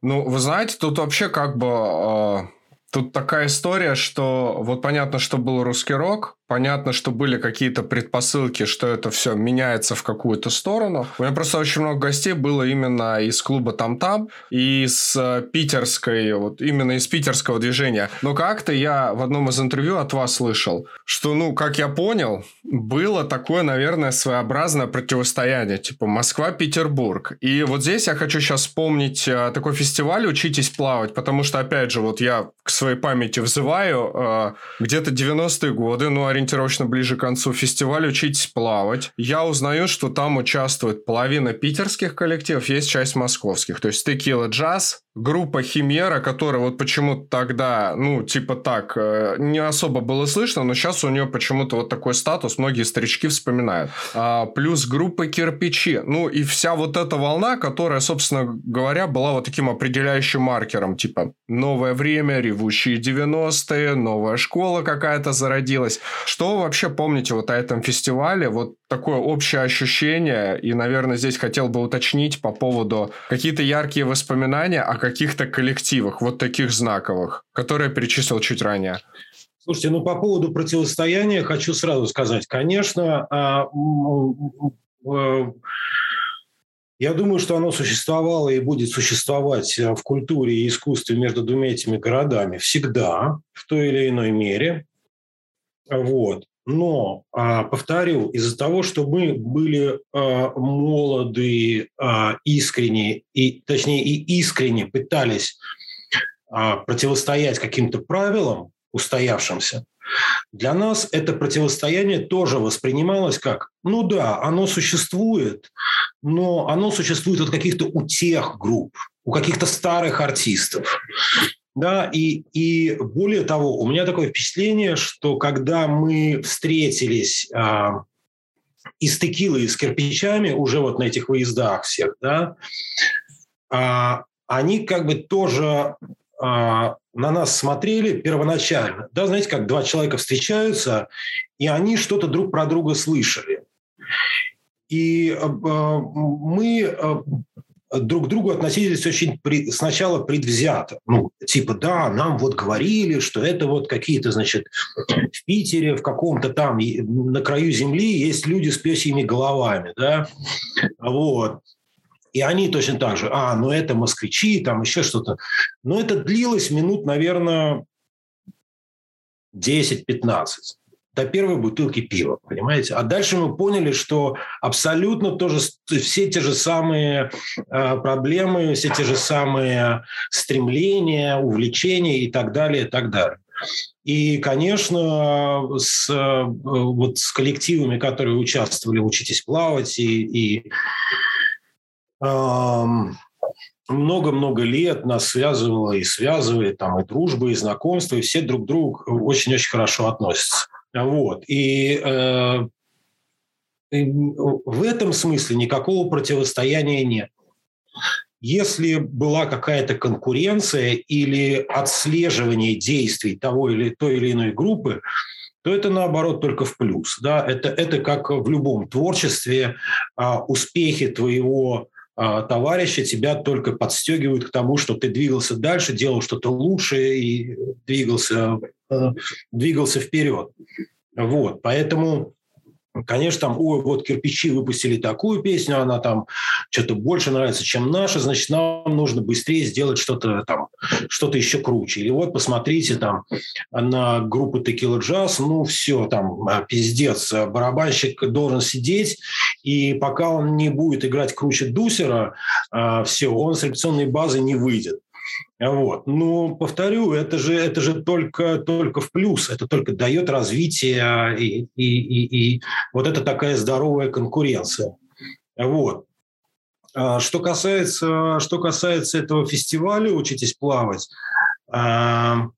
Ну, вы знаете, тут вообще как бы Тут такая история, что вот понятно, что был русский рок, Понятно, что были какие-то предпосылки, что это все меняется в какую-то сторону. У меня просто очень много гостей было именно из клуба Там-Там и э, питерской, вот именно из питерского движения. Но как-то я в одном из интервью от вас слышал, что, ну, как я понял, было такое, наверное, своеобразное противостояние, типа Москва-Петербург. И вот здесь я хочу сейчас вспомнить э, такой фестиваль «Учитесь плавать», потому что, опять же, вот я к своей памяти взываю э, где-то 90-е годы, ну, ориентировочно ближе к концу фестиваля «Учитесь плавать». Я узнаю, что там участвует половина питерских коллективов, есть часть московских. То есть «Текила Джаз», группа Химера, которая вот почему-то тогда, ну, типа так, э, не особо было слышно, но сейчас у нее почему-то вот такой статус, многие старички вспоминают. А, плюс группа Кирпичи. Ну, и вся вот эта волна, которая, собственно говоря, была вот таким определяющим маркером, типа новое время, ревущие 90-е, новая школа какая-то зародилась. Что вы вообще помните вот о этом фестивале? Вот такое общее ощущение, и, наверное, здесь хотел бы уточнить по поводу какие-то яркие воспоминания о каких-то коллективах, вот таких знаковых, которые я перечислил чуть ранее. Слушайте, ну по поводу противостояния хочу сразу сказать, конечно, а, я думаю, что оно существовало и будет существовать в культуре и искусстве между двумя этими городами всегда, в той или иной мере. Вот. Но, а, повторю, из-за того, что мы были а, молоды, а, искренне, и, точнее, и искренне пытались противостоять каким-то правилам устоявшимся, для нас это противостояние тоже воспринималось как, ну да, оно существует, но оно существует от каких-то у тех групп, у каких-то старых артистов. Да, и, и более того, у меня такое впечатление, что когда мы встретились а, и с текилой, и с кирпичами уже вот на этих выездах всех, да, а, они как бы тоже а, на нас смотрели первоначально. Да, знаете, как два человека встречаются, и они что-то друг про друга слышали. И э, мы э, друг к другу относились очень при, сначала предвзято. Ну, типа, да, нам вот говорили, что это вот какие-то, значит, в Питере, в каком-то там, на краю земли есть люди с песьими головами, да, вот. И они точно так же, а, ну это москвичи, там еще что-то. Но это длилось минут, наверное, 10-15 до первой бутылки пива, понимаете? А дальше мы поняли, что абсолютно тоже все те же самые э, проблемы, все те же самые стремления, увлечения и так далее, и так далее. И, конечно, с, э, вот с коллективами, которые участвовали «Учитесь плавать» и, и много-много лет нас связывало и связывает там и дружба, и знакомство, и все друг к другу очень-очень хорошо относятся. Вот. И, э, и в этом смысле никакого противостояния нет. Если была какая-то конкуренция или отслеживание действий того или той или иной группы, то это наоборот только в плюс. Да? Это, это как в любом творчестве а, успехи твоего а, товарища тебя только подстегивают к тому, что ты двигался дальше, делал что-то лучше и двигался, э, двигался вперед. Вот, поэтому Конечно, там, ой, вот кирпичи выпустили такую песню, она там что-то больше нравится, чем наша, значит, нам нужно быстрее сделать что-то там, что-то еще круче. Или вот посмотрите там на группу Tequila Jazz, ну все, там а, пиздец, барабанщик должен сидеть, и пока он не будет играть круче Дусера, а, все, он с репетиционной базы не выйдет. Вот. Но, повторю, это же, это же только, только в плюс, это только дает развитие и, и, и, и вот это такая здоровая конкуренция. Вот. А что касается, что касается этого фестиваля «Учитесь плавать», а,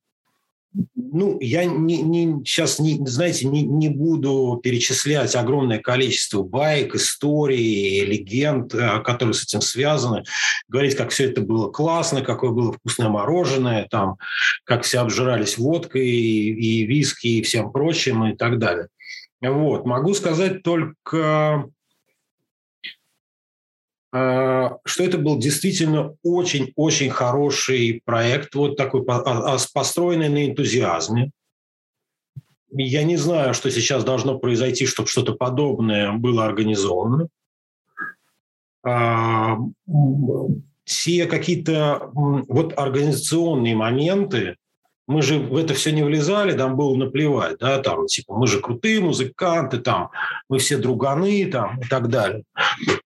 ну, я не, не, сейчас, не, знаете, не, не буду перечислять огромное количество байк, историй, легенд, э, которые с этим связаны, говорить, как все это было классно, какое было вкусное мороженое, там, как все обжирались водкой и, и виски и всем прочим и так далее. Вот. Могу сказать только что это был действительно очень-очень хороший проект, вот такой а, а, построенный на энтузиазме. Я не знаю, что сейчас должно произойти, чтобы что-то подобное было организовано. Все какие-то вот организационные моменты, мы же в это все не влезали, там было наплевать, да, там, типа, мы же крутые музыканты, там, мы все друганы, там, и так далее.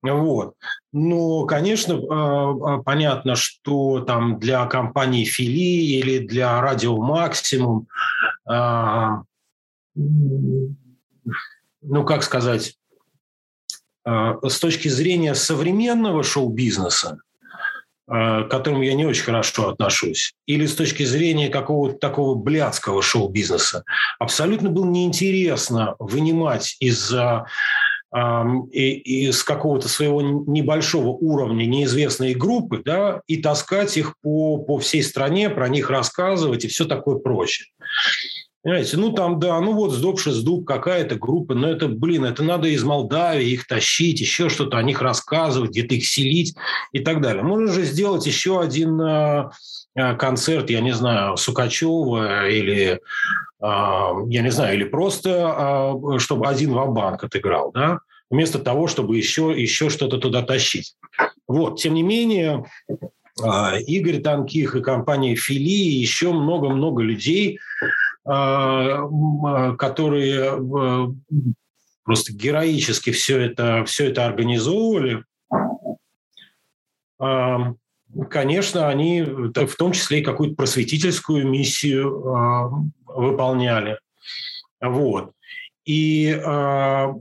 Вот. Но, конечно, а, а, понятно, что там для компании Фили или для Радио Максимум, а, ну, как сказать, с точки зрения современного шоу-бизнеса, к которому я не очень хорошо отношусь, или с точки зрения какого-то такого блядского шоу-бизнеса, абсолютно было неинтересно вынимать из из какого-то своего небольшого уровня неизвестные группы, да, и таскать их по, по всей стране, про них рассказывать и все такое прочее. Понимаете, ну там, да, ну вот сдоб сдуб какая-то группа, но это, блин, это надо из Молдавии их тащить, еще что-то о них рассказывать, где-то их селить и так далее. Можно же сделать еще один э, концерт, я не знаю, Сукачева или а, я не знаю, или просто, а, чтобы один в банк отыграл, да? вместо того, чтобы еще, еще что-то туда тащить. Вот. Тем не менее, Игорь Танких и компания Фили, и еще много-много людей, которые просто героически все это, все это организовывали, конечно, они в том числе и какую-то просветительскую миссию выполняли. Вот. И э,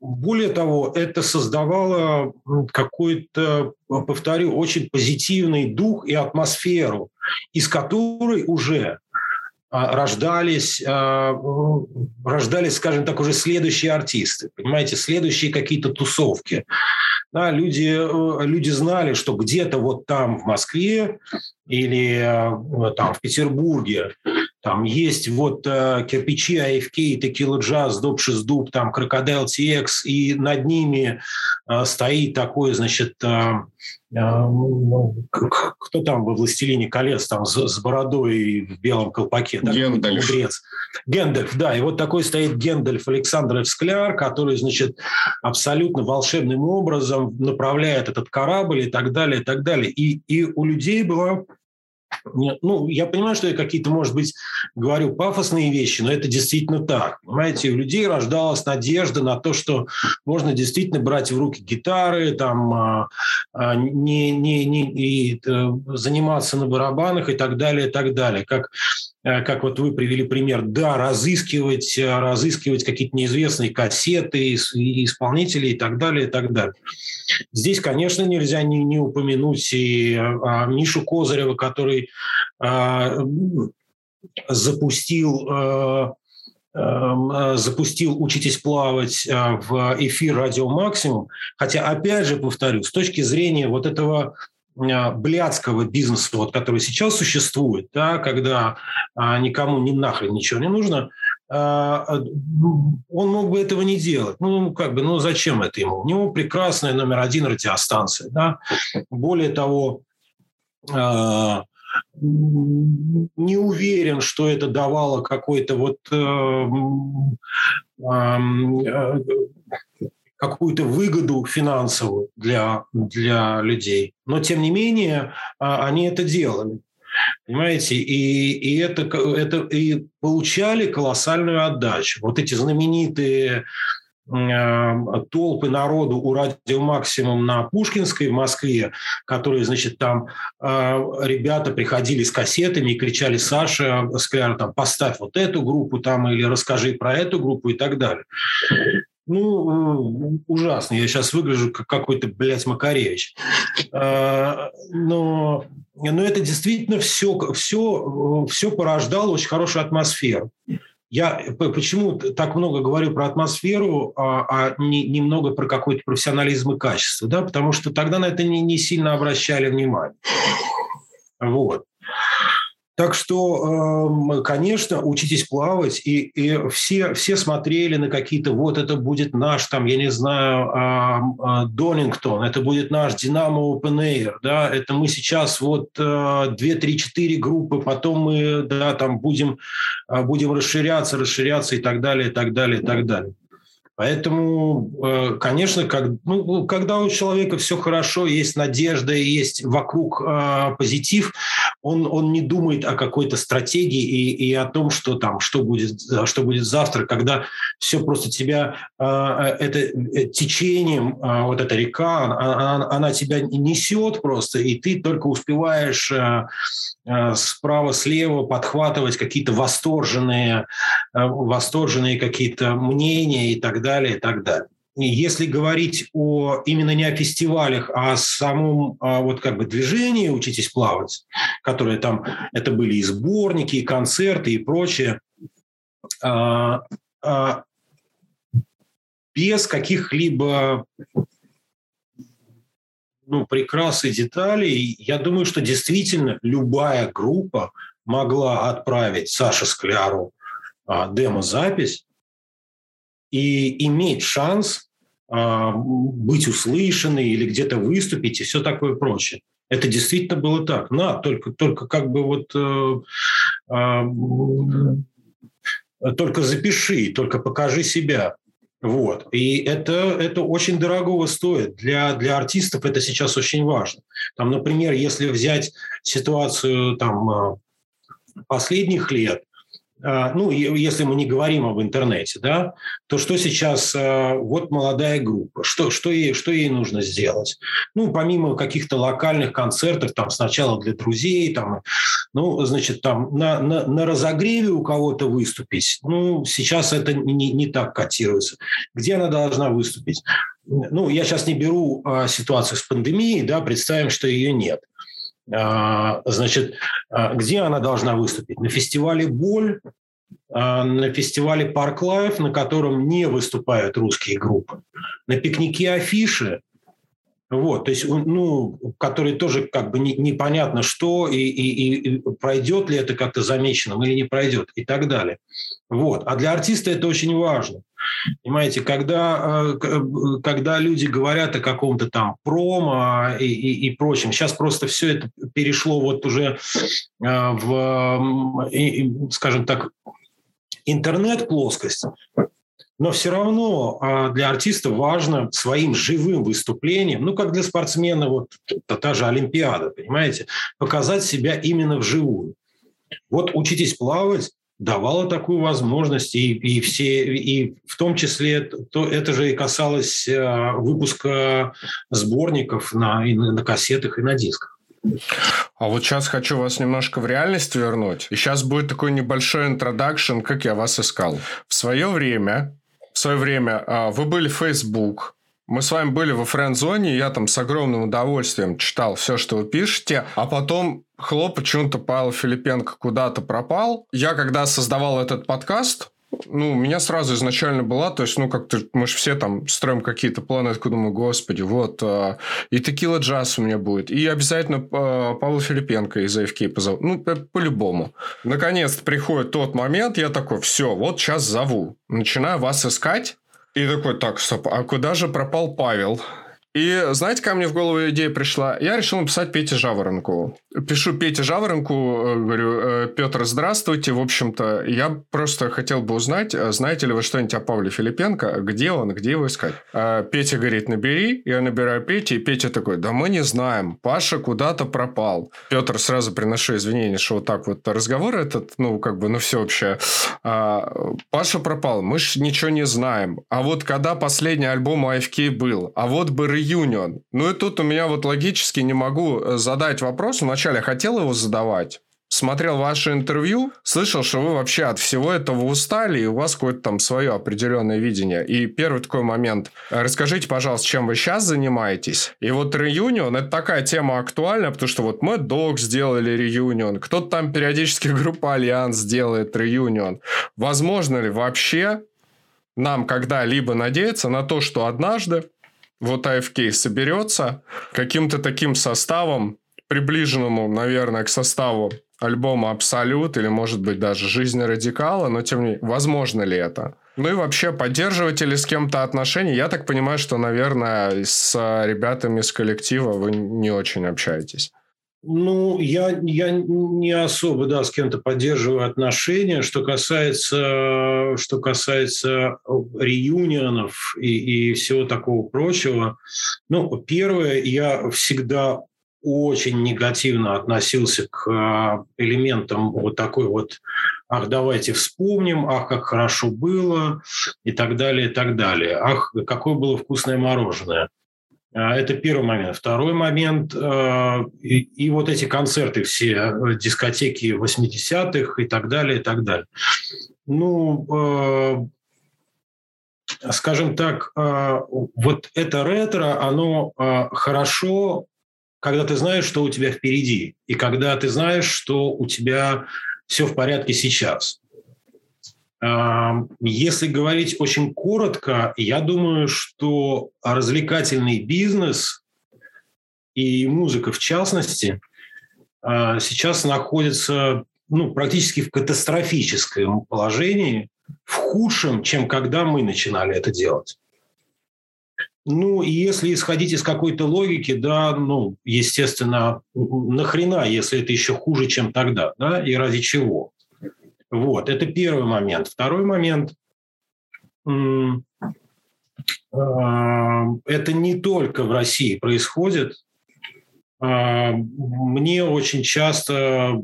более того, это создавало какой-то, повторю, очень позитивный дух и атмосферу, из которой уже а, рождались, а, рождались, скажем так, уже следующие артисты, понимаете, следующие какие-то тусовки. Да, люди, э, люди знали, что где-то вот там в Москве или э, там в Петербурге там есть вот э, кирпичи AFK, Текила Джаз, Дуб Дуб, там Крокодил TX, и над ними э, стоит такой, значит, э, ну, кто там во «Властелине колец» там с, с бородой в белом колпаке? Да, Гендальф. Мудрец. Гендальф, да. И вот такой стоит Гендальф Александров Скляр, который, значит, абсолютно волшебным образом направляет этот корабль и так далее, и так далее. И, и у людей была ну, я понимаю, что я какие-то, может быть, говорю пафосные вещи, но это действительно так. Понимаете, у людей рождалась надежда на то, что можно действительно брать в руки гитары, там, а, а, не, не, не, и, э, заниматься на барабанах и так далее, и так далее. Как как вот вы привели пример, да, разыскивать, э, разыскивать какие-то неизвестные кассеты, исполнителей и так далее, и так далее. Здесь, конечно, нельзя не, не упомянуть и а, Мишу Козырева, который а, запустил а, запустил «Учитесь плавать» в эфир «Радио Максимум». Хотя, опять же, повторю, с точки зрения вот этого а, блядского бизнеса, вот, который сейчас существует, да, когда а, никому ни нахрен ничего не нужно, а, он мог бы этого не делать. Ну, как бы, ну зачем это ему? У него прекрасная номер один радиостанция. Да? Более того, а, не уверен, что это давало какой-то вот э, э, какую-то выгоду финансовую для, для людей. Но, тем не менее, а, они это делали. Понимаете, и, и это, это и получали колоссальную отдачу. Вот эти знаменитые э, толпы народу у радио Максимум на Пушкинской в Москве, которые, значит, там э, ребята приходили с кассетами и кричали Саша Скляр, там, поставь вот эту группу там или расскажи про эту группу и так далее. Ну, ужасно. Я сейчас выгляжу как какой-то, блядь, Макаревич. А, но, но это действительно все, все, все порождало очень хорошую атмосферу. Я почему так много говорю про атмосферу, а, а не, немного про какой-то профессионализм и качество, да, потому что тогда на это не, не сильно обращали внимание. Вот. Так что, эм, конечно, учитесь плавать, и, и все, все смотрели на какие-то, вот это будет наш, там, я не знаю, Донингтон, это будет наш Динамо Open Air, да, это мы сейчас вот 2, 3, 4 группы, потом мы, да, там будем, э, будем расширяться, расширяться и так далее, и так далее, и так далее. Поэтому, э, конечно, как, ну, когда у человека все хорошо, есть надежда, есть вокруг э, позитив, он, он не думает о какой-то стратегии и, и о том, что там, что будет, что будет завтра, когда все просто тебя, э, это э, течением, э, вот эта река, она, она тебя несет просто, и ты только успеваешь э, э, справа-слева подхватывать какие-то восторженные, э, восторженные какие-то мнения и так далее, и так далее. Если говорить о именно не о фестивалях, а о самом а, вот как бы движении «Учитесь плавать», которые там, это были и сборники, и концерты, и прочее, а, а, без каких-либо ну, прикрас и деталей, я думаю, что действительно любая группа могла отправить Саше Скляру а, демо-запись и иметь шанс а, быть услышанной или где-то выступить и все такое прочее. Это действительно было так. На, только, только как бы вот э, э, только запиши, только покажи себя. Вот. И это, это очень дорого стоит. Для, для артистов это сейчас очень важно. Там, например, если взять ситуацию там, э, последних лет, а, ну, если мы не говорим об интернете, да, то что сейчас, а, вот молодая группа, что, что, ей, что ей нужно сделать? Ну, помимо каких-то локальных концертов, там, сначала для друзей, там, ну, значит, там, на, на, на разогреве у кого-то выступить, ну, сейчас это не, не так котируется. Где она должна выступить? Ну, я сейчас не беру а, ситуацию с пандемией, да, представим, что ее нет – а, значит, а, где она должна выступить? На фестивале «Боль», а, на фестивале «Park Live», на котором не выступают русские группы, на пикнике афиши, вот, то есть, ну, который тоже как бы не, непонятно что, и, и, и пройдет ли это как-то замеченным или не пройдет, и так далее. Вот. А для артиста это очень важно. Понимаете, когда, э, э, когда люди говорят о каком-то там промо и, и, и прочем, сейчас просто все это перешло вот уже э, в, скажем так, интернет-плоскость, но все равно а, для артиста важно своим живым выступлением, ну, как для спортсмена, вот та, та же Олимпиада, понимаете, показать себя именно вживую. Вот учитесь плавать, давала такую возможность, и, и все, и в том числе то, это же и касалось а, выпуска сборников на, и на, на кассетах и на дисках. А вот сейчас хочу вас немножко в реальность вернуть. И сейчас будет такой небольшой интродакшн, как я вас искал. В свое время в свое время а, вы были в Facebook, мы с вами были во френд-зоне, я там с огромным удовольствием читал все, что вы пишете, а потом хлоп, почему-то Павел Филипенко куда-то пропал. Я когда создавал этот подкаст, ну, у меня сразу изначально была, то есть, ну, как-то мы же все там строим какие-то планы, откуда мы, господи, вот, э, и текила джаз у меня будет, и обязательно э, Павла Филипенко из AFK позову, ну, по-любому. Наконец-то приходит тот момент, я такой, все, вот сейчас зову, начинаю вас искать, и такой, так, стоп, а куда же пропал Павел? И знаете, ко мне в голову идея пришла? Я решил написать Пете Жаворонку. Пишу Пете Жаворонку, э, говорю, «Э, Петр, здравствуйте. В общем-то, я просто хотел бы узнать, э, знаете ли вы что-нибудь о Павле Филипенко? Где он? Где его искать? А Петя говорит, набери. Я набираю Петя, и Петя такой, да мы не знаем. Паша куда-то пропал. Петр, сразу приношу извинения, что вот так вот разговор этот, ну, как бы, ну, все вообще. А, Паша пропал, мы ж ничего не знаем. А вот когда последний альбом AFK был? А вот бы Reunion. Ну и тут у меня вот логически не могу э, задать вопрос. Вначале хотел его задавать, смотрел ваше интервью, слышал, что вы вообще от всего этого устали, и у вас какое-то там свое определенное видение. И первый такой момент. Расскажите, пожалуйста, чем вы сейчас занимаетесь? И вот reunion – это такая тема актуальна, потому что вот мы Док сделали reunion, кто-то там периодически группа Альянс делает reunion. Возможно ли вообще нам когда-либо надеяться на то, что однажды вот AFK соберется каким-то таким составом, приближенному, наверное, к составу альбома «Абсолют» или, может быть, даже «Жизнь радикала», но, тем не менее, возможно ли это? Ну и вообще, поддерживаете ли с кем-то отношения? Я так понимаю, что, наверное, с ребятами из коллектива вы не очень общаетесь. Ну, я, я не особо, да, с кем-то поддерживаю отношения. Что касается, что касается реюнионов и, и всего такого прочего, ну, первое, я всегда очень негативно относился к а, элементам вот такой вот «ах, давайте вспомним», «ах, как хорошо было» и так далее, и так далее. «Ах, какое было вкусное мороженое». А, это первый момент. Второй момент, а, и, и вот эти концерты все, э, дискотеки 80-х и так далее, и так далее. Ну, скажем так, вот это ретро, оно хорошо, когда ты знаешь, что у тебя впереди, и когда ты знаешь, что у тебя все в порядке сейчас. Если говорить очень коротко, я думаю, что развлекательный бизнес и музыка в частности а, сейчас находится ну, практически в катастрофическом положении, в худшем, чем когда мы начинали это делать. Ну, и если исходить из какой-то логики, да, ну, естественно, нахрена, если это еще хуже, чем тогда, да, и ради чего? Вот, это первый момент. Второй момент. это не только в России происходит. Мне очень часто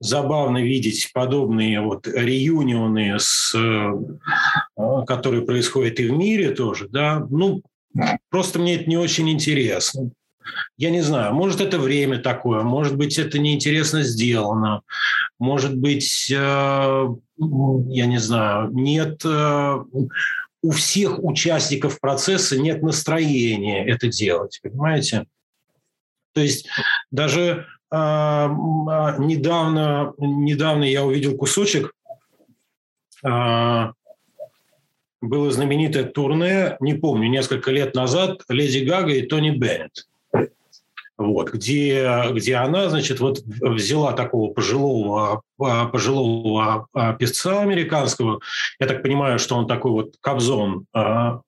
забавно видеть подобные вот реюнионы, с, которые происходят и в мире тоже, да, ну, просто мне это не очень интересно. Я не знаю, может, это время такое, может быть, это неинтересно сделано, может быть, э, я не знаю, нет э, у всех участников процесса нет настроения это делать, понимаете? То есть даже э, недавно, недавно я увидел кусочек, было знаменитое турне, не помню, несколько лет назад, Леди Гага и Тони Беннет вот, где, где она, значит, вот взяла такого пожилого, а, пожилого а, певца американского, я так понимаю, что он такой вот кобзон а,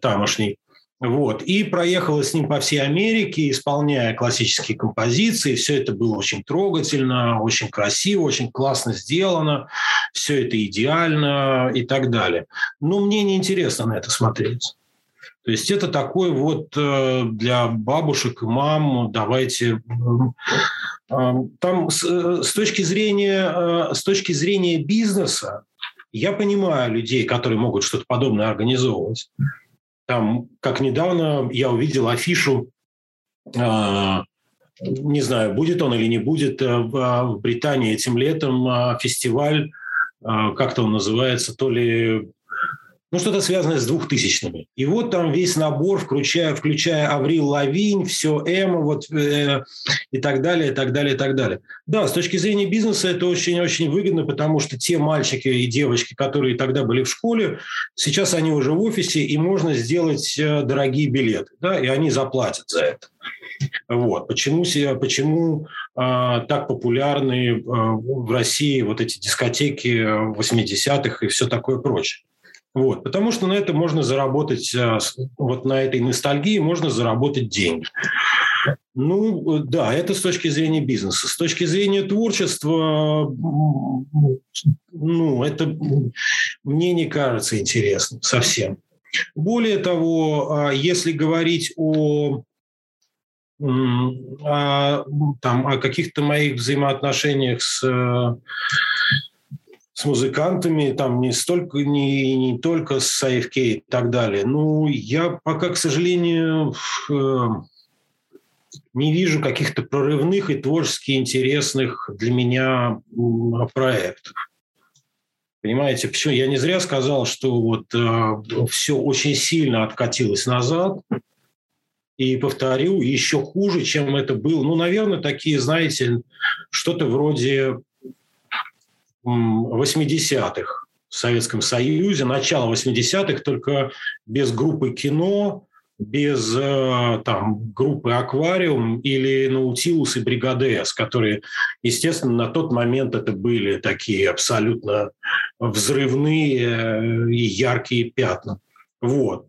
тамошний, вот. И проехала с ним по всей Америке, исполняя классические композиции. Все это было очень трогательно, очень красиво, очень классно сделано. Все это идеально и так далее. Но мне неинтересно на это смотреть. То есть это такой вот э, для бабушек и мам, давайте... Э, там э, с точки зрения, с точки зрения бизнеса, я понимаю людей, которые могут что-то подобное организовывать. Там, как недавно я увидел афишу, не знаю, будет он или не будет, в Британии этим летом фестиваль, как-то он называется, то ли ну, что-то связанное с двухтысячными. И вот там весь набор, включая, включая Аврил Лавинь, все Эмо, вот, э, и так далее, и так далее, и так далее. Да, с точки зрения бизнеса это очень-очень выгодно, потому что те мальчики и девочки, которые тогда были в школе, сейчас они уже в офисе, и можно сделать э, дорогие билеты, да, и они заплатят за это. Вот. Почему, почему а, так популярны а, в России вот эти дискотеки 80-х и все такое прочее? Вот, потому что на это можно заработать, э, вот на этой ностальгии можно заработать деньги. Ну, да, это с точки зрения бизнеса. С точки зрения творчества, ну, это мне не кажется интересным совсем. Более того, а, если говорить о о, там, о каких-то моих взаимоотношениях с с музыкантами, там не столько, не, не только с AFK и так далее. Ну, я пока, к сожалению, э, не вижу каких-то прорывных и творчески интересных для меня проектов. Понимаете, почему? Я не зря сказал, что вот э, все очень сильно откатилось назад. И повторю, еще хуже, чем это было. Ну, наверное, такие, знаете, что-то вроде 80-х в Советском Союзе, начало 80-х, только без группы кино, без э, там, группы «Аквариум» или «Наутилус» и «Бригада С», которые, естественно, на тот момент это были такие абсолютно взрывные э, и яркие пятна. Вот.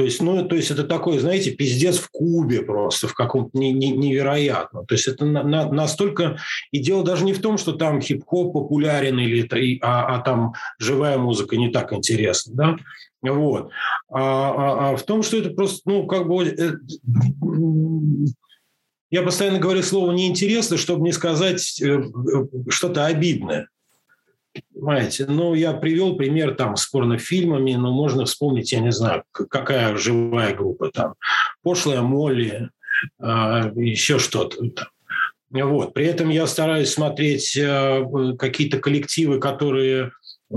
То есть, ну, то есть это такой, знаете, пиздец в кубе просто, в каком-то не, не, невероятном. То есть это на, на, настолько... И дело даже не в том, что там хип-хоп популярен, или, а, а там живая музыка не так интересна, да? Вот. А, а, а в том, что это просто, ну, как бы... Э, я постоянно говорю слово «неинтересно», чтобы не сказать э, э, что-то обидное. Понимаете, ну, я привел пример там с порнофильмами, но можно вспомнить, я не знаю, какая живая группа там. Пошлая Молли, э, еще что-то там. Вот. При этом я стараюсь смотреть э, какие-то коллективы, которые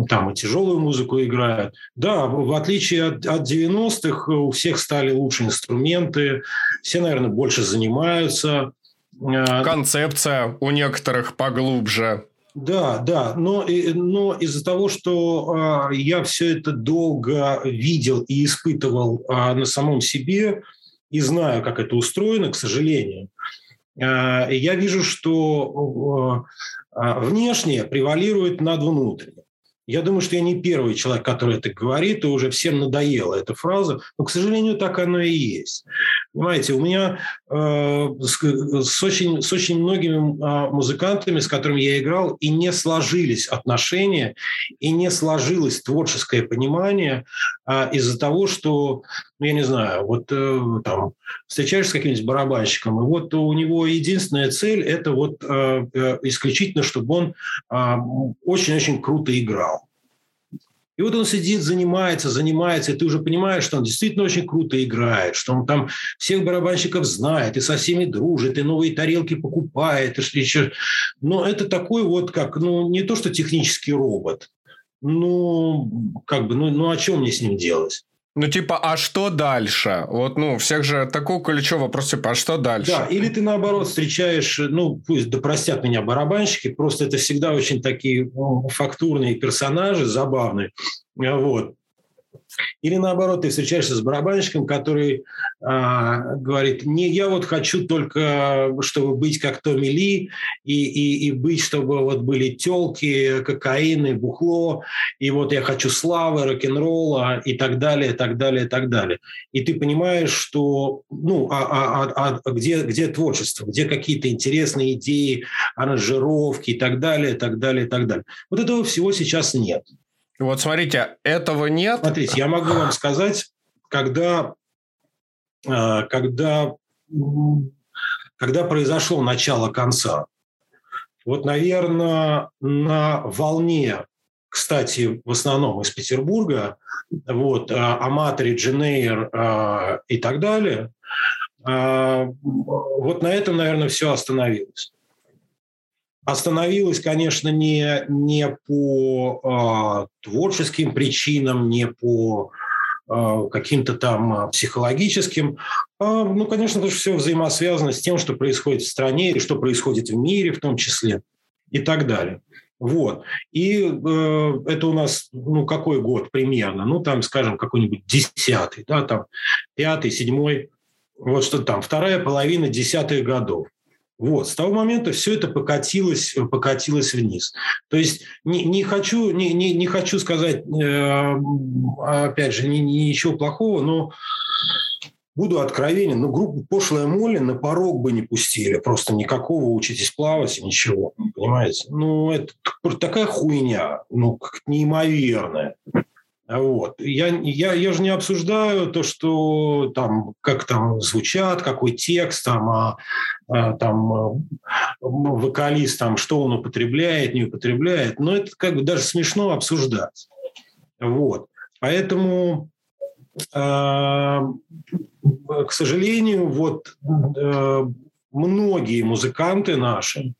там и тяжелую музыку играют. Да, в отличие от, от 90-х, у всех стали лучше инструменты, все, наверное, больше занимаются. Э, Концепция у некоторых поглубже. Да, да, но, но из-за того, что э, я все это долго видел и испытывал э, на самом себе и знаю, как это устроено, к сожалению, э, я вижу, что внешнее превалирует над внутренним. Я думаю, что я не первый человек, который это говорит, и уже всем надоела эта фраза, но, к сожалению, так оно и есть. Понимаете, у меня э, с, с, очень, с очень многими э, музыкантами, с которыми я играл, и не сложились отношения, и не сложилось творческое понимание, а из-за того, что, ну, я не знаю, вот э, там встречаешься с каким-нибудь барабанщиком, и вот у него единственная цель – это вот э, э, исключительно, чтобы он э, очень-очень круто играл. И вот он сидит, занимается, занимается, и ты уже понимаешь, что он действительно очень круто играет, что он там всех барабанщиков знает, и со всеми дружит, и новые тарелки покупает, и что еще. Но это такой вот как, ну, не то, что технический робот, ну, как бы, ну, ну о чем мне с ним делать? Ну, типа, а что дальше? Вот, ну, всех же такой ключевой вопрос, типа, а что дальше? Да, или ты, наоборот, встречаешь, ну, пусть да меня барабанщики, просто это всегда очень такие ну, фактурные персонажи, забавные. Вот. Или наоборот, ты встречаешься с барабанщиком, который а, говорит, не, я вот хочу только, чтобы быть как Томми Ли, и, и, и быть, чтобы вот были телки, кокаины, бухло, и вот я хочу славы, рок-н-ролла и так далее, и так далее, и так далее. И ты понимаешь, что, ну, а, а, а, а где, где творчество, где какие-то интересные идеи, аранжировки и так далее, и так далее, и так далее. Вот этого всего сейчас нет. Вот смотрите, этого нет. Смотрите, я могу вам сказать, когда, а, когда, когда произошло начало конца. Вот, наверное, на волне, кстати, в основном из Петербурга, вот, а, Аматори, Дженейр а, и так далее, вот на этом, наверное, все остановилось. Остановилась, конечно, не, не по э, творческим причинам, не по э, каким-то там психологическим. А, ну, конечно, это все взаимосвязано с тем, что происходит в стране и что происходит в мире в том числе и так далее. Вот. И э, это у нас, ну, какой год примерно? Ну, там, скажем, какой-нибудь десятый, да, там, пятый, седьмой, вот что там, вторая половина десятых годов. Вот, с того момента все это покатилось, покатилось вниз. То есть не, не, хочу, не, не, не хочу сказать, э, опять же, ни, ничего плохого, но буду откровенен, но группу «Пошлая Молли» на порог бы не пустили. Просто никакого учитесь плавать и ничего. Понимаете? Ну, это такая хуйня, ну, неимоверная. Вот. Я, я, я же не обсуждаю то, что там, как там звучат, какой текст, там, а, а, там а, вокалист, там, что он употребляет, не употребляет. Но это как бы даже смешно обсуждать. Вот. Поэтому, э, к сожалению, вот э, многие музыканты наши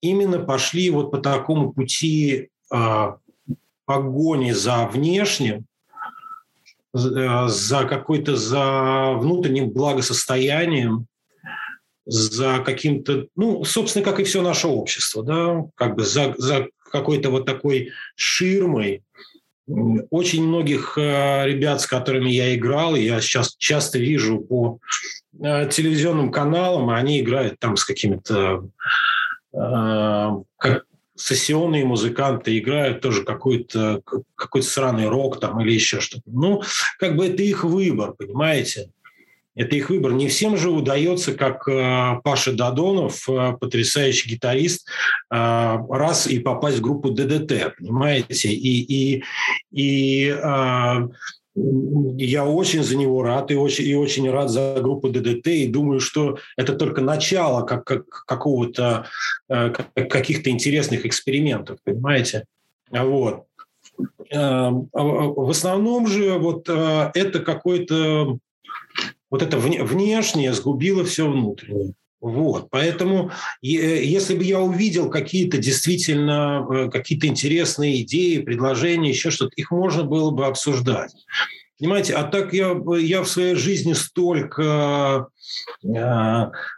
именно пошли вот по такому пути погони за внешним, э, за какой-то за внутренним благосостоянием, за каким-то, ну, собственно, как и все наше общество, да, как бы за, за какой-то вот такой ширмой. Очень многих э, ребят, с которыми я играл, я сейчас часто вижу по э, телевизионным каналам, они играют там с какими-то как, сессионные музыканты играют тоже какой-то какой сраный рок там или еще что-то. Ну, как бы это их выбор, понимаете? Это их выбор. Не всем же удается, как э, Паша Дадонов, э, потрясающий гитарист, э, раз и попасть в группу ДДТ, понимаете? И, и, и э, я очень за него рад и очень, и очень рад за группу ДДТ и думаю, что это только начало как, как, какого-то э, каких-то интересных экспериментов, понимаете? Вот. Э, в основном же вот э, это какой-то вот это внешнее сгубило все внутреннее. Вот, поэтому если бы я увидел какие-то действительно э, какие-то интересные идеи, предложения, еще что-то, их можно было бы обсуждать. Понимаете, а так я, я в своей жизни столько, э,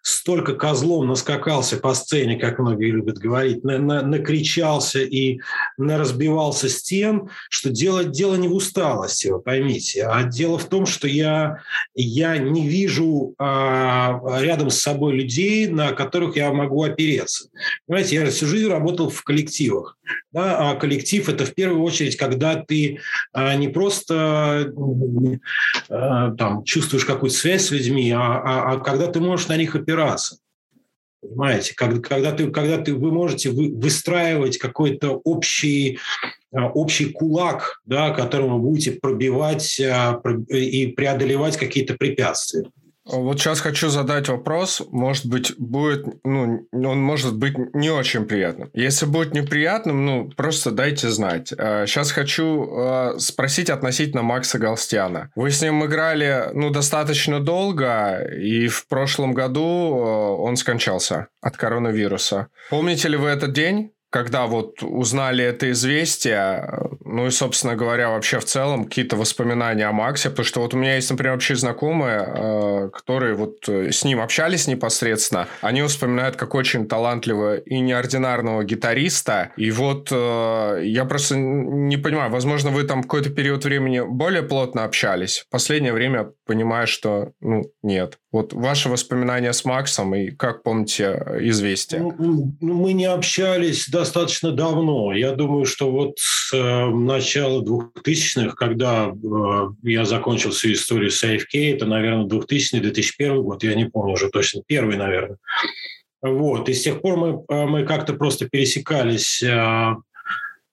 столько козлом наскакался по сцене, как многие любят говорить, на, на, накричался и наразбивался стен, что дело, дело не в усталости, вы поймите, а дело в том, что я, я не вижу э, рядом с собой людей, на которых я могу опереться. Понимаете, я всю жизнь работал в коллективах. Да, а коллектив – это в первую очередь, когда ты а, не просто а, там, чувствуешь какую-то связь с людьми, а, а, а когда ты можешь на них опираться. Понимаете, когда, когда, ты, когда ты, вы можете вы, выстраивать какой-то общий, а, общий кулак, да, которым вы будете пробивать а, и преодолевать какие-то препятствия. Вот сейчас хочу задать вопрос. Может быть, будет, ну, он может быть не очень приятным. Если будет неприятным, ну, просто дайте знать. Сейчас а, хочу а, спросить относительно Макса Галстяна. Вы с ним играли, ну, достаточно долго, и в прошлом году а, он скончался от коронавируса. Помните ли вы этот день? Когда вот узнали это известие, ну и, собственно говоря, вообще в целом какие-то воспоминания о Максе, потому что вот у меня есть, например, вообще знакомые, э, которые вот э, с ним общались непосредственно, они вспоминают как очень талантливого и неординарного гитариста, и вот э, я просто не понимаю, возможно, вы там какой-то период времени более плотно общались, в последнее время понимаю, что, ну, нет. Вот ваши воспоминания с Максом и как помните известие? Ну, ну, мы не общались достаточно давно. Я думаю, что вот с э, начала 2000-х, когда э, я закончил свою историю с AFK, это, наверное, 2000-2001 год, я не помню уже точно, первый, наверное. Вот. И с тех пор мы, э, мы как-то просто пересекались э,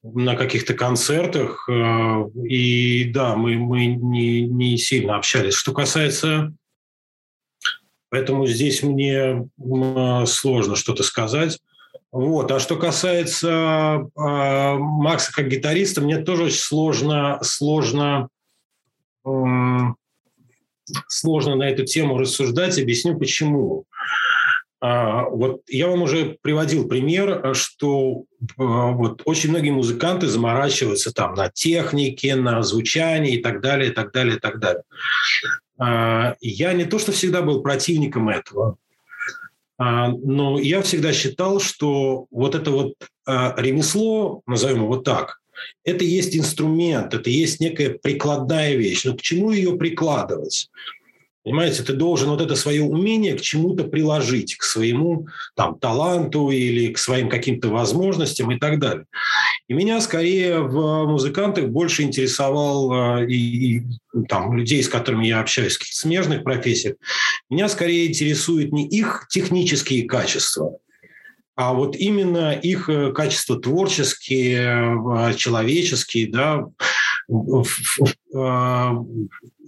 на каких-то концертах. Э, и да, мы, мы не, не сильно общались. Что касается Поэтому здесь мне сложно что-то сказать. Вот. А что касается э, Макса как гитариста, мне тоже очень сложно, сложно, э, сложно на эту тему рассуждать. Объясню почему. Э, вот я вам уже приводил пример, что э, вот очень многие музыканты заморачиваются там на технике, на звучании и так далее, и так далее, и так далее. А, я не то, что всегда был противником этого, а, но я всегда считал, что вот это вот а, ремесло, назовем его так, это есть инструмент, это есть некая прикладная вещь. Но к чему ее прикладывать? Понимаете, ты должен вот это свое умение к чему-то приложить, к своему там, таланту или к своим каким-то возможностям и так далее. И меня скорее в музыкантах больше интересовал и, и там, людей, с которыми я общаюсь, в смежных профессиях, меня скорее интересуют не их технические качества, а вот именно их э, качества творческие, э, человеческие, да,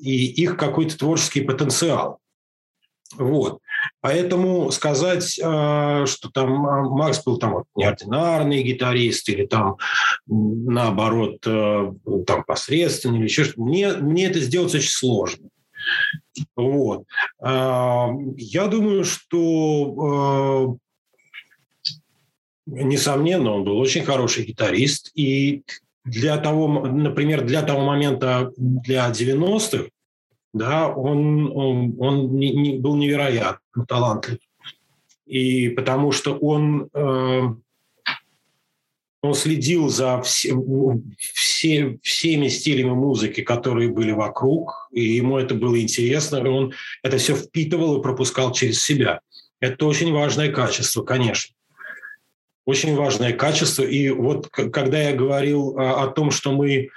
и их какой-то творческий потенциал. Вот. Поэтому сказать, а, что там а, Макс был там неординарный гитарист или там наоборот там посредственный или еще что-то, мне, мне это сделать очень сложно. Вот. Я думаю, что несомненно, он был очень хороший гитарист, и для того, например, для того момента, для 90-х, да, он, он, он не, не, был невероятно талантлив. И потому что он, э, он следил за все, все, всеми стилями музыки, которые были вокруг, и ему это было интересно, и он это все впитывал и пропускал через себя. Это очень важное качество, конечно очень важное качество. И вот когда я говорил а, о том, что мы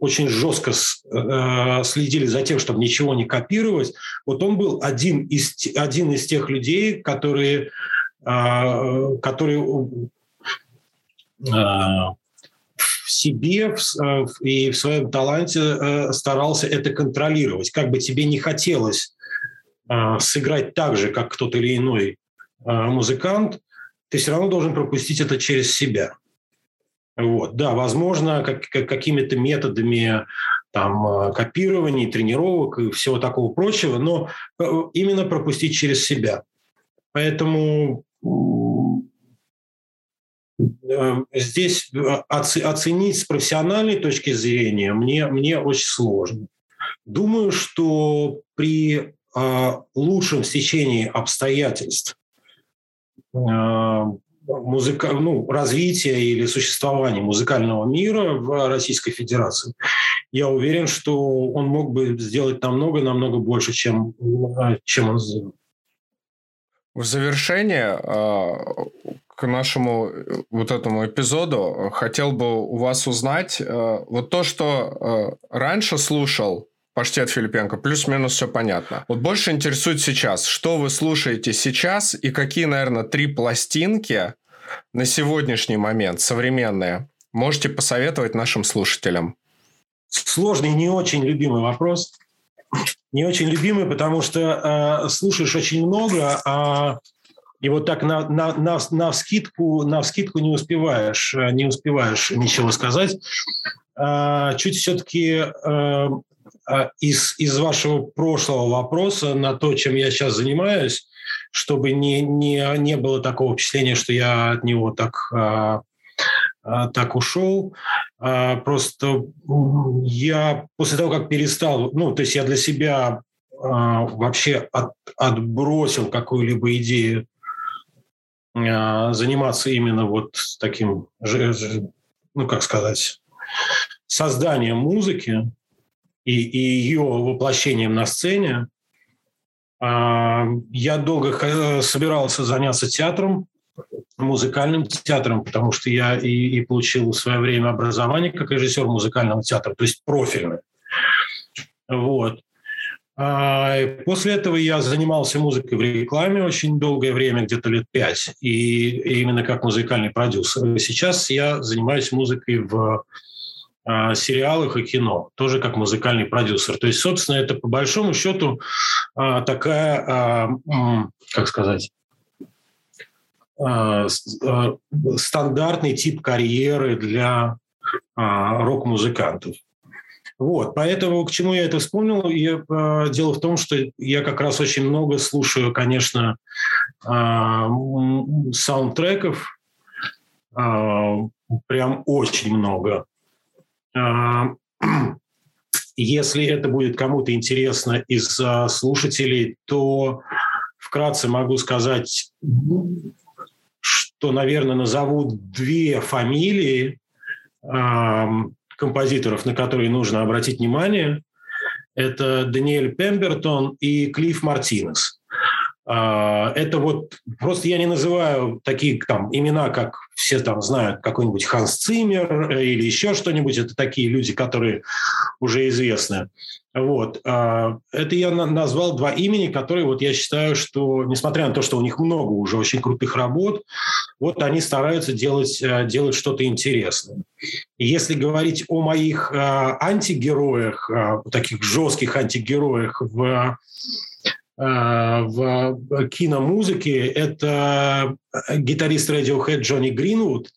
очень жестко а, следили за тем, чтобы ничего не копировать, вот он был один из, один из тех людей, которые, которые в себе и в своем таланте старался это контролировать. Как бы тебе не хотелось сыграть так же, как кто-то или иной музыкант, ты все равно должен пропустить это через себя. Вот. Да, возможно, как, как, какими-то методами там, э, копирования, тренировок и всего такого прочего, но э, именно пропустить через себя. Поэтому э, здесь оценить с профессиональной точки зрения мне, мне очень сложно. Думаю, что при лучшем стечении обстоятельств музыка, ну, развития или существования музыкального мира в Российской Федерации, я уверен, что он мог бы сделать намного-намного больше, чем, э, чем он сделал. В завершение э, к нашему вот этому эпизоду хотел бы у вас узнать вот то, что раньше слушал Паштет Филипенко, плюс-минус все понятно. Вот больше интересует сейчас, что вы слушаете сейчас и какие, наверное, три пластинки на сегодняшний момент современные можете посоветовать нашим слушателям? Сложный, не очень любимый вопрос. Не очень любимый, потому что э, слушаешь очень много, а и вот так на, на, на, на, вскидку, на вскидку не успеваешь, э, не успеваешь ничего сказать. А, чуть все-таки э, из, из вашего прошлого вопроса на то, чем я сейчас занимаюсь, чтобы не, не, не было такого впечатления, что я от него так, а, а, так ушел. Просто я после того, как перестал, ну, то есть я для себя вообще от, отбросил какую-либо идею заниматься именно вот таким, ну, как сказать, созданием музыки, и, и ее воплощением на сцене. А, я долго собирался заняться театром, музыкальным театром, потому что я и, и получил в свое время образование как режиссер музыкального театра, то есть профильное. Вот. А после этого я занимался музыкой в рекламе очень долгое время, где-то лет пять, и именно как музыкальный продюсер. Сейчас я занимаюсь музыкой в сериалах и кино, тоже как музыкальный продюсер. То есть, собственно, это по большому счету а, такая, а, как сказать, стандартный тип карьеры для рок-музыкантов. Вот, поэтому к чему я это вспомнил? Я, дело в том, что я как раз очень много слушаю, конечно, саундтреков, прям очень много. А, если это будет кому-то интересно из а, слушателей, то вкратце могу сказать, что, наверное, назову две фамилии композиторов, на которые нужно обратить внимание. Это Даниэль Пембертон и Клифф Мартинес. А, это вот просто я не называю такие там имена, как все там знают, какой-нибудь Ханс Циммер э, или еще что-нибудь. Это такие люди, которые уже известны. Вот. А, это я назвал два имени, которые вот я считаю, что, несмотря на то, что у них много уже очень крутых работ, вот они стараются делать, э, делать что-то интересное. Если говорить о моих э, антигероях, таких жестких антигероях в в киномузыке, это гитарист Radiohead Джонни Гринвуд,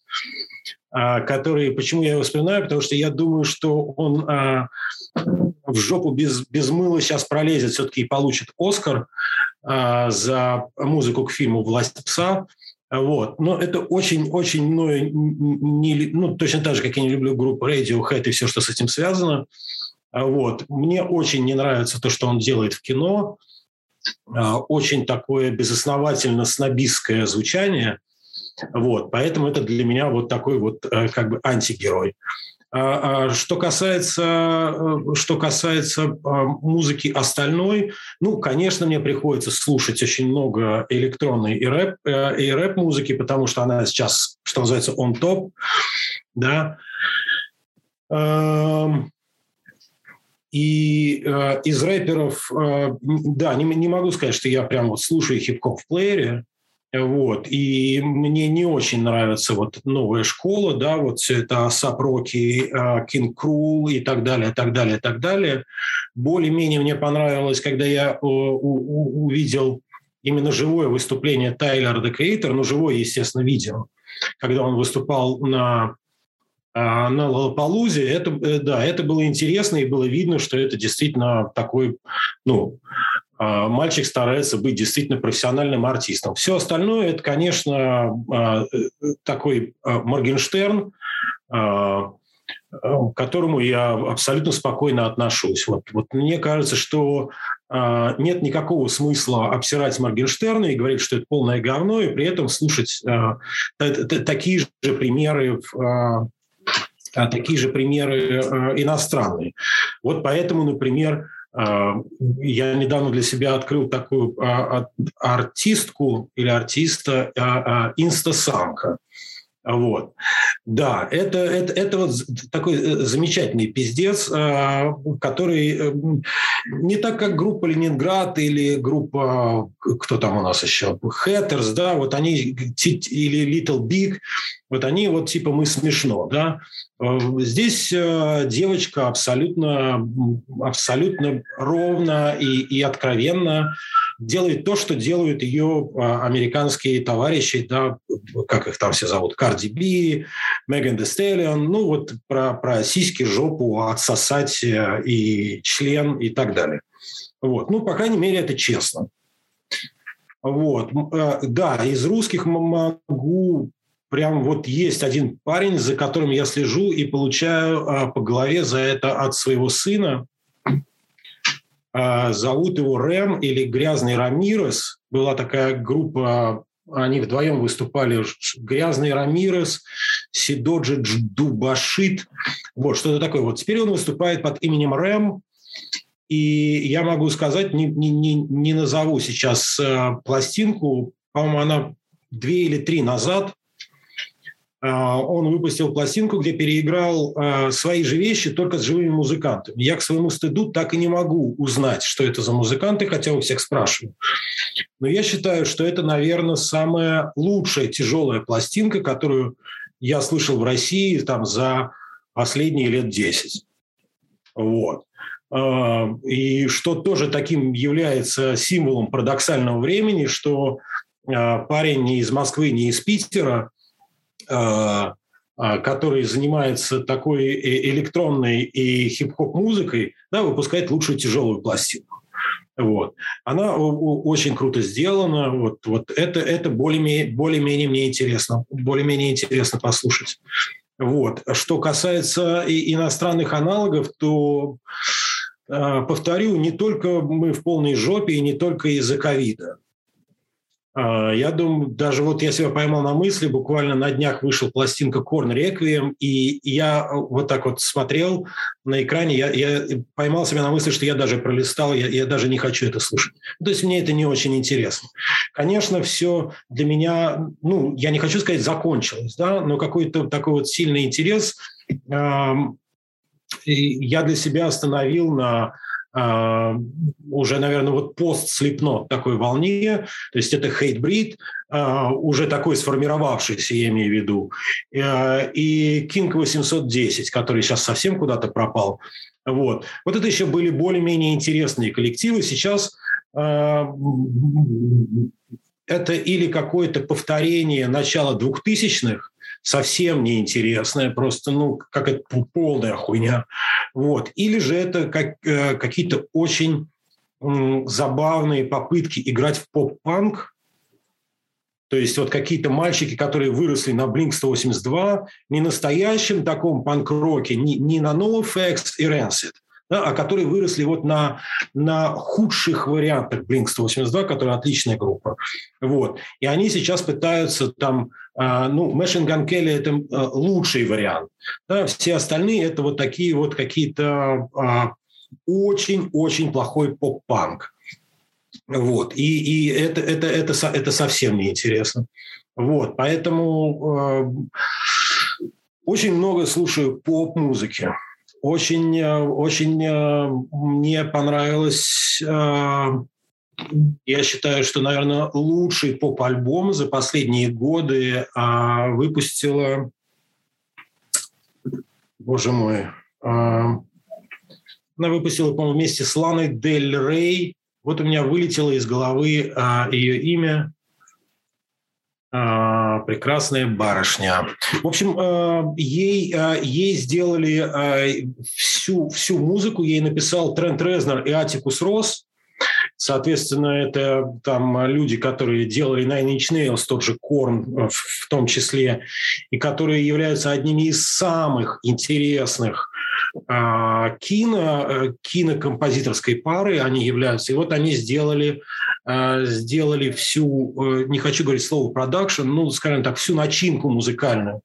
э, который, почему я его вспоминаю, потому что я думаю, что он э, в жопу без, без мыла сейчас пролезет все-таки и получит Оскар за музыку к фильму «Власть пса». Вот. Но это очень-очень мною не, ну, точно так же, как я не люблю группу Radiohead и все, что с этим связано. Вот. Мне очень не нравится то, что он делает в кино. А, очень такое безосновательно снобистское звучание. Вот, поэтому это для меня вот такой вот э, как бы антигерой. А, а что касается, э, что касается музыки остальной, ну, конечно, мне приходится слушать очень много электронной и рэп, э, и рэп музыки, потому что она сейчас, что называется, on top, да. И э, из рэперов, э, да, не, не могу сказать, что я прям вот слушаю хип-хоп в плеере, вот, и мне не очень нравится вот новая школа, да, вот все это Асап Роки, Кинг Крул и так далее, так далее, так далее. Более-менее мне понравилось, когда я э, увидел именно живое выступление Тайлера The ну, живое, естественно, видео, когда он выступал на на Лалапалузе, это, э, да, это было интересно, и было видно, что это действительно такой, ну, а, мальчик старается быть действительно профессиональным артистом. Все остальное, это, конечно, а, э, такой Моргенштерн, к которому я абсолютно спокойно отношусь. Вот, вот мне кажется, что нет никакого смысла обсирать Моргенштерна и говорить, что это полное говно, и при этом слушать такие же примеры в а такие же примеры э, иностранные. Вот поэтому, например, э, я недавно для себя открыл такую а, артистку или артиста Инстасамка. Вот. Да, это, это, это вот такой э, замечательный пиздец, э, который э, не так, как группа «Ленинград» или группа, кто там у нас еще, «Хэттерс», да, вот они, или «Little Big», вот они вот типа «Мы смешно», да. Здесь девочка абсолютно, абсолютно ровно и, и откровенно делает то, что делают ее а, американские товарищи, да, как их там все зовут, Карди Би, Меган Де Стеллион, ну вот про, про сиськи, жопу отсосать э, и член и так далее. Вот. Ну, по крайней мере, это честно. Вот. Э, да, из русских могу прям вот есть один парень, за которым я слежу и получаю а, по голове за это от своего сына. А, зовут его Рэм или Грязный Рамирес. Была такая группа, они вдвоем выступали. Грязный Рамирес, Сидоджи Дубашит. Вот, что-то такое. Вот теперь он выступает под именем Рэм. И я могу сказать, не, не, не, назову сейчас э, пластинку, по-моему, она две или три назад он выпустил пластинку, где переиграл а, свои же вещи только с живыми музыкантами. Я к своему стыду так и не могу узнать, что это за музыканты, хотя у всех спрашиваю. Но я считаю, что это, наверное, самая лучшая тяжелая пластинка, которую я слышал в России там, за последние лет 10. Вот. А, и что тоже таким является символом парадоксального времени, что парень не из Москвы, не из Питера, а, а, который занимается такой э, электронной и хип-хоп музыкой, да, выпускает лучшую тяжелую пластинку. Вот. Она очень круто сделана. Вот, вот это, это более-менее, более-менее мне интересно. Более-менее интересно послушать. Вот. Что касается иностранных аналогов, то а, повторю, не только мы в полной жопе и не только из-за ковида. А, я думаю, даже вот я себя поймал на мысли, буквально на днях вышел пластинка Корн Реквием, и я вот так вот смотрел на экране, я, я поймал себя на мысли, что я даже пролистал, я, я даже не хочу это слушать. То есть мне это не очень интересно. Конечно, все для меня, ну, я не хочу сказать закончилось, да, но какой-то такой вот сильный интерес э, я для себя остановил на уже, наверное, вот пост слепно такой волне, то есть это хейтбрид, а, уже такой сформировавшийся, я имею в виду, и King 810, который сейчас совсем куда-то пропал. Вот. вот это еще были более-менее интересные коллективы. Сейчас а, это или какое-то повторение начала двухтысячных, совсем неинтересная, просто, ну, как это полная хуйня. Вот. Или же это как, э, какие-то очень забавные попытки играть в поп-панк, то есть вот какие-то мальчики, которые выросли на Blink-182, не настоящем таком панк-роке, не, не на NoFX и Rancid, да, а которые выросли вот на, на худших вариантах Blink-182, которая отличная группа. Вот. И они сейчас пытаются там, ну, Machine Gun Kelly – это э, лучший вариант. Да, все остальные – это вот такие вот какие-то э, очень-очень плохой поп-панк. Вот. И, и это, это, это, это совсем неинтересно. Вот. Поэтому очень много слушаю поп-музыки. Очень, очень мне понравилось я считаю, что, наверное, лучший поп-альбом за последние годы выпустила, боже мой, она выпустила, по-моему, вместе с Ланой Дель Рей. Вот у меня вылетело из головы ее имя. А, прекрасная барышня. В общем, а, ей, а, ей сделали всю, всю музыку, ей написал Трент Резнер и Атикус Росс. Соответственно, это там люди, которые делали Nine Inch Nails, тот же Корн в том числе, и которые являются одними из самых интересных кино, кинокомпозиторской пары они являются. И вот они сделали а, сделали всю, э, не хочу говорить слово продакшн, ну, скажем так, всю начинку музыкальную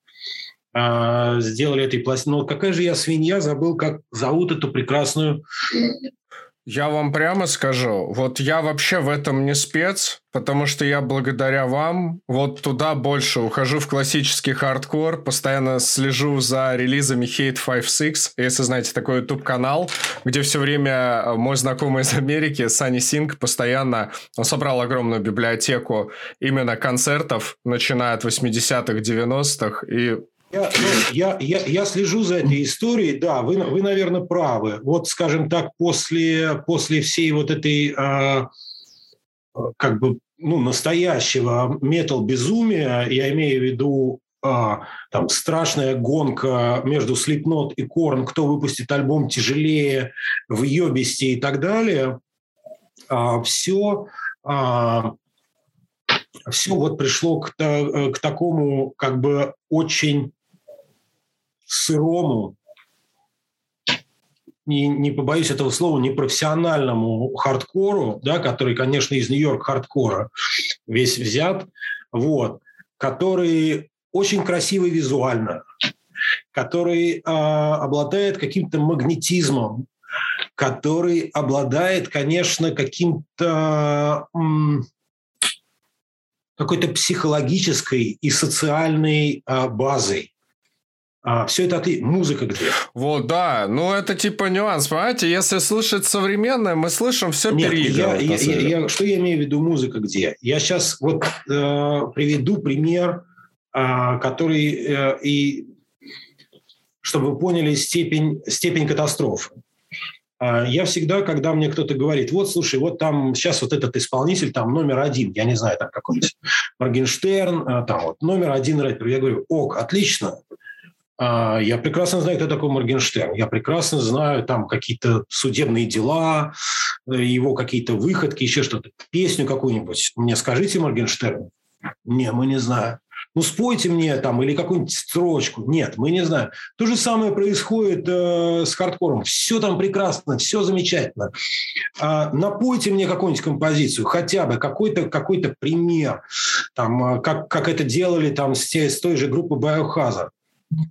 а, сделали этой пластинки. Но какая же я свинья, забыл, как зовут эту прекрасную Я вам прямо скажу, вот я вообще в этом не спец, потому что я благодаря вам вот туда больше ухожу в классический хардкор, постоянно слежу за релизами Hate 5.6, если знаете такой YouTube-канал, где все время э, мой знакомый из Америки, Сани Синг, постоянно, он собрал огромную библиотеку именно концертов, начиная от 80-х, 90-х, и я, ну, я, я, я слежу за этой историей, да, вы, вы, наверное, правы. Вот, скажем так, после, после всей вот этой, э, как бы, ну, настоящего метал-безумия, я имею в виду э, там страшная гонка между Slipknot и Korn, кто выпустит альбом тяжелее, в Йобисте и так далее, э, все, э, все вот пришло к, к такому как бы очень сырому, не, не побоюсь этого слова, непрофессиональному хардкору, да, который, конечно, из Нью-Йорк хардкора весь взят, вот, который очень красивый визуально, который э, обладает каким-то магнетизмом, который обладает, конечно, каким-то какой-то психологической и социальной э, базой. А, все это ты музыка где? Вот, да. Ну, это типа нюанс, понимаете? Если слышать современное, мы слышим все Нет, я, я, я, я, Что я имею в виду музыка где? Я сейчас вот э, приведу пример, э, который э, и чтобы вы поняли степень, степень катастрофы. Э, я всегда, когда мне кто-то говорит, вот, слушай, вот там сейчас вот этот исполнитель там номер один, я не знаю, там какой-нибудь Моргенштерн, э, там вот номер один рэпер, я говорю, ок, отлично, я прекрасно знаю, кто такой Моргенштерн. Я прекрасно знаю там какие-то судебные дела, э, его какие-то выходки, еще что-то. Песню какую-нибудь. Мне скажите, Моргенштерн. Не, мы не знаем. Ну, спойте мне там или какую-нибудь строчку. Нет, мы не знаем. То же самое происходит э, с хардкором. Все там прекрасно, все замечательно. А, напойте мне какую-нибудь композицию, хотя бы какой-то какой пример, там, э, как, как это делали там с, те, с той же группы Biohazard.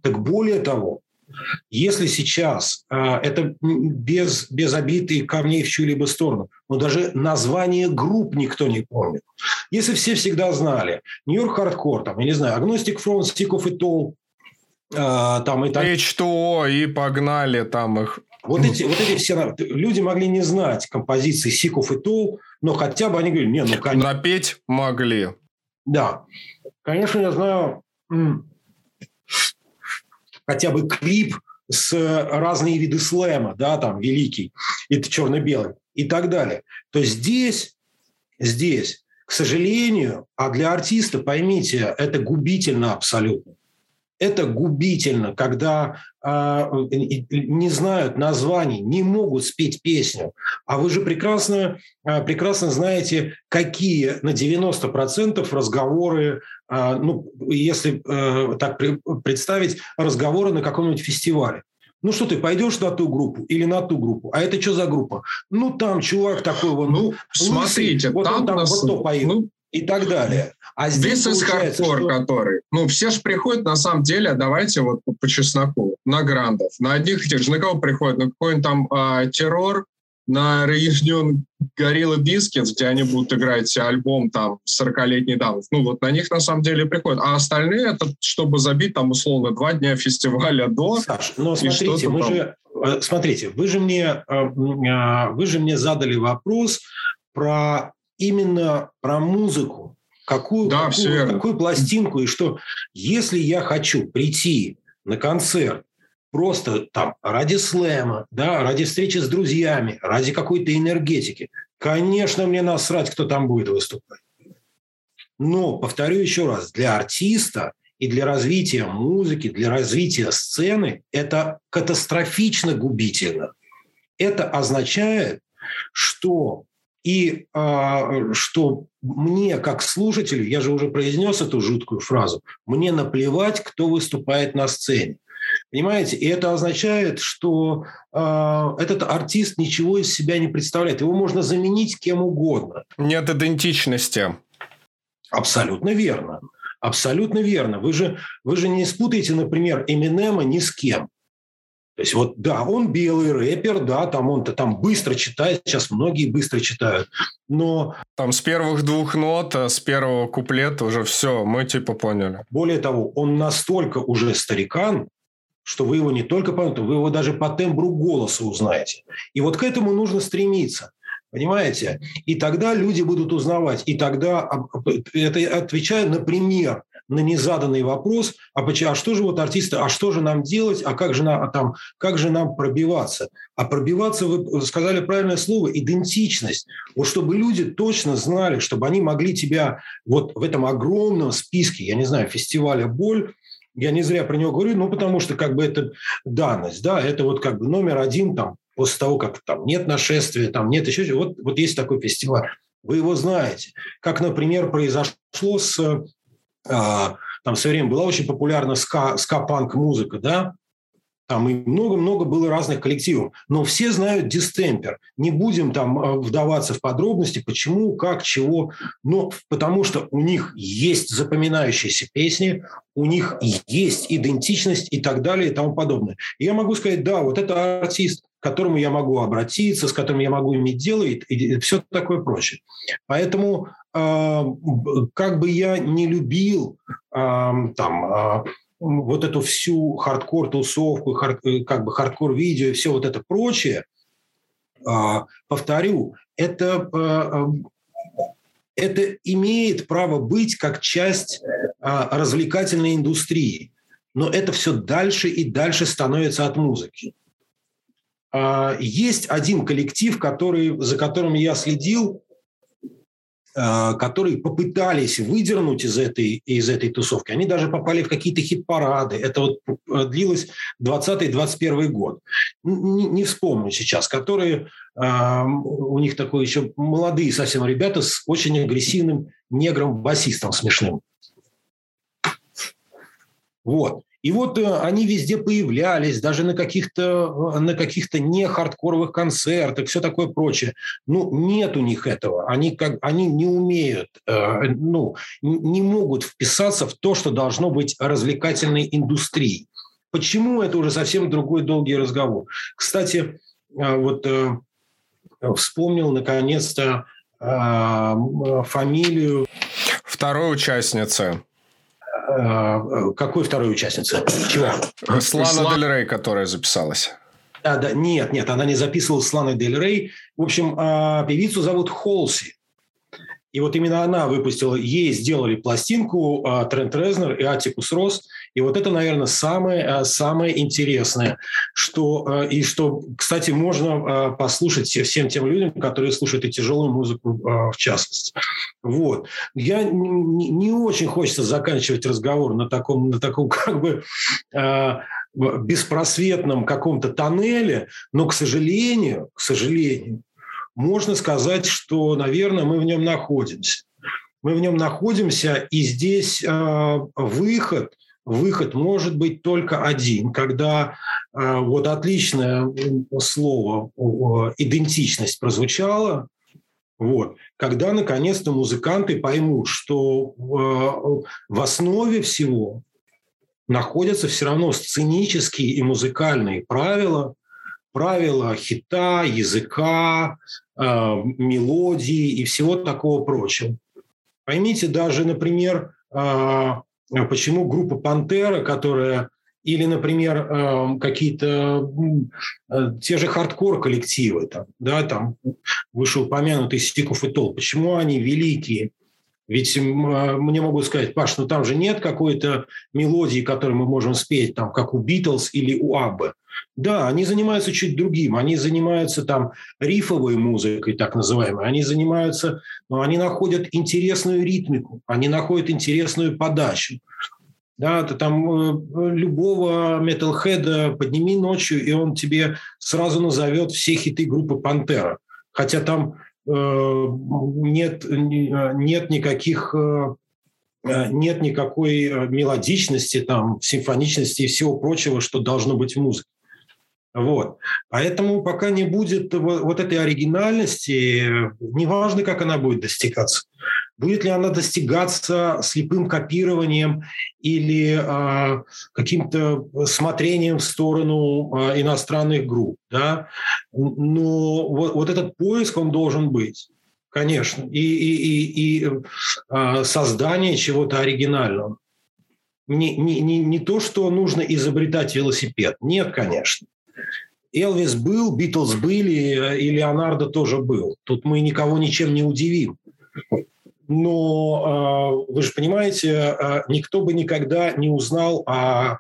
Так более того, если сейчас э, это без, без обиды камней в чью-либо сторону, но даже название групп никто не помнит. Если все всегда знали, Нью-Йорк Хардкор, там, я не знаю, Агностик Фронт, Стиков и Тол, э, там и так. H2O, и погнали там их. Вот эти, вот эти все люди могли не знать композиции Сиков и Тол, но хотя бы они говорили, не, ну конечно. Напеть могли. Да. Конечно, я знаю хотя бы клип с разные виды слэма, да, там, великий, это черно-белый и так далее, то здесь, здесь, к сожалению, а для артиста, поймите, это губительно абсолютно это губительно, когда э, не знают названий, не могут спеть песню. А вы же прекрасно, э, прекрасно знаете, какие на 90% разговоры, э, ну, если э, так представить, разговоры на каком-нибудь фестивале. Ну что ты, пойдешь на ту группу или на ту группу? А это что за группа? Ну там чувак такой вот. Ну, смотрите, вот там, он там нас... вот то поет. Ну, и так далее. А здесь This hardcore, что... который... Ну, все же приходят, на самом деле, давайте вот по, по чесноку, на грандов. На одних этих же, на кого приходят? На какой-нибудь там а, террор, на Reunion Gorilla Biscuits, где они будут играть альбом там 40-летней давности. Ну, вот на них на самом деле приходят. А остальные это, чтобы забить там условно два дня фестиваля до. Саш, но смотрите, мы там... же, э, смотрите, вы же мне, э, э, вы же мне задали вопрос про именно про музыку. Какую, да, какую, какую пластинку и что. Если я хочу прийти на концерт просто там ради слэма, да, ради встречи с друзьями, ради какой-то энергетики, конечно, мне насрать, кто там будет выступать. Но, повторю еще раз, для артиста и для развития музыки, для развития сцены это катастрофично губительно. Это означает, что и э, что мне, как слушателю, я же уже произнес эту жуткую фразу, мне наплевать, кто выступает на сцене. Понимаете? И это означает, что э, этот артист ничего из себя не представляет. Его можно заменить кем угодно. Нет идентичности. Абсолютно верно. Абсолютно верно. Вы же, вы же не спутаете, например, Эминема ни с кем. То есть вот, да, он белый рэпер, да, там он-то там быстро читает, сейчас многие быстро читают, но... Там с первых двух нот, а с первого куплета уже все, мы типа поняли. Более того, он настолько уже старикан, что вы его не только поймете, вы его даже по тембру голоса узнаете. И вот к этому нужно стремиться. Понимаете? И тогда люди будут узнавать. И тогда, это отвечая, например, на незаданный вопрос, а, почему, а что же вот артисты, а что же нам делать, а как же нам, а там, как же нам пробиваться? А пробиваться, вы сказали правильное слово, идентичность. Вот чтобы люди точно знали, чтобы они могли тебя вот в этом огромном списке, я не знаю, фестиваля «Боль», я не зря про него говорю, ну, потому что как бы это данность, да, это вот как бы номер один там после того, как там нет нашествия, там нет еще чего. Вот, вот есть такой фестиваль. Вы его знаете. Как, например, произошло с... А, там в свое время была очень популярна ска, ска-панк музыка, да, там и много-много было разных коллективов. Но все знают дистемпер. Не будем там э, вдаваться в подробности, почему, как, чего. Но потому что у них есть запоминающиеся песни, у них есть идентичность и так далее и тому подобное. И я могу сказать, да, вот это артист, к которому я могу обратиться, с которым я могу иметь дело и, и все такое прочее. Поэтому э, как бы я не любил э, там э, вот эту всю хардкор-тусовку, хард, как бы хардкор-видео и все вот это прочее, а, повторю, это, а, это имеет право быть как часть а, развлекательной индустрии. Но это все дальше и дальше становится от музыки. Есть один коллектив, который, за которым я следил, Э, которые попытались выдернуть из этой, из этой тусовки. Они даже попали в какие-то хит-парады. Это вот э, длилось 20-21 год. Не, не вспомню сейчас. Которые, э, у них такой еще молодые совсем ребята с очень агрессивным негром-басистом смешным. Вот. И вот э, они везде появлялись, даже на каких-то, э, на каких-то не хардкоровых концертах, все такое прочее. Ну, нет у них этого. Они, как, они не умеют, э, ну, не могут вписаться в то, что должно быть развлекательной индустрией. Почему? Это уже совсем другой долгий разговор. Кстати, вот вспомнил наконец-то фамилию... Второй участницы Э, какой второй участницы? Чего? Слана Дель Рей, которая записалась. Да, да, нет, нет, она не записывала с Ланой Дель Рей. В общем, а, певицу зовут Холси. И вот именно она выпустила, ей сделали пластинку а, Трент Резнер и Атикус Рос. И вот это, наверное, самое, а, самое интересное, что, а, и что, кстати, можно послушать всем тем людям, которые слушают и тяжелую музыку в частности. Вот. Я не очень хочется заканчивать разговор на таком, на таком как бы беспросветном каком-то тоннеле, но, к сожалению, к сожалению, можно сказать, что, наверное, мы в нем находимся. Мы в нем находимся, и здесь э, выход, выход может быть только один, когда э, вот отличное слово э, идентичность прозвучало, вот, когда наконец-то музыканты поймут, что э, в основе всего находятся все равно сценические и музыкальные правила, правила хита, языка, э, мелодии и всего такого прочего. Поймите даже, например, э, почему группа «Pantera», которая или, например, э, какие-то те же хардкор-коллективы, там, да, там вышеупомянутый Sick of It All, почему они великие? Ведь мне могут сказать, Паш, ну там же нет какой-то мелодии, которую мы можем спеть, там, как у Битлз или у Аббы. Да, они занимаются чуть другим. Они занимаются там рифовой музыкой, так называемой. Они занимаются, ну, они находят интересную ритмику, они находят интересную подачу. Да, ты там э, любого металлхеда подними ночью, и он тебе сразу назовет все хиты группы «Пантера». Хотя там нет, нет никаких э, нет никакой мелодичности, там, симфоничности и всего прочего, что должно быть в музыке. Вот. Поэтому пока не будет вот этой оригинальности, неважно, как она будет достигаться. Будет ли она достигаться слепым копированием или э, каким-то смотрением в сторону э, иностранных групп? Да? Но вот, вот этот поиск, он должен быть. Конечно. И, и, и, и э, создание чего-то оригинального. Не, не, не, не то, что нужно изобретать велосипед. Нет, конечно. Элвис был, Битлз были, и Леонардо тоже был. Тут мы никого ничем не удивим. Но э, вы же понимаете, э, никто бы никогда не узнал о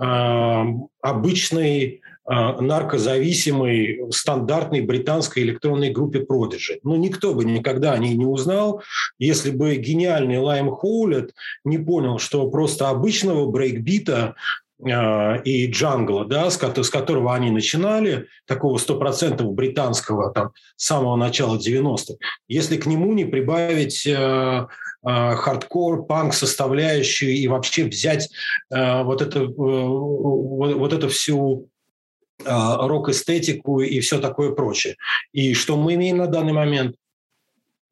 э, обычной наркозависимой стандартной британской электронной группе Prodigy. Ну, никто бы никогда о ней не узнал, если бы гениальный Лайм Хоулет не понял, что просто обычного брейкбита а, и джангла, да, с, которого они начинали, такого стопроцентного британского там, с самого начала 90-х, если к нему не прибавить э, э, хардкор, панк составляющую и вообще взять э, вот, это, э, вот, вот эту всю э, рок-эстетику и все такое прочее. И что мы имеем на данный момент?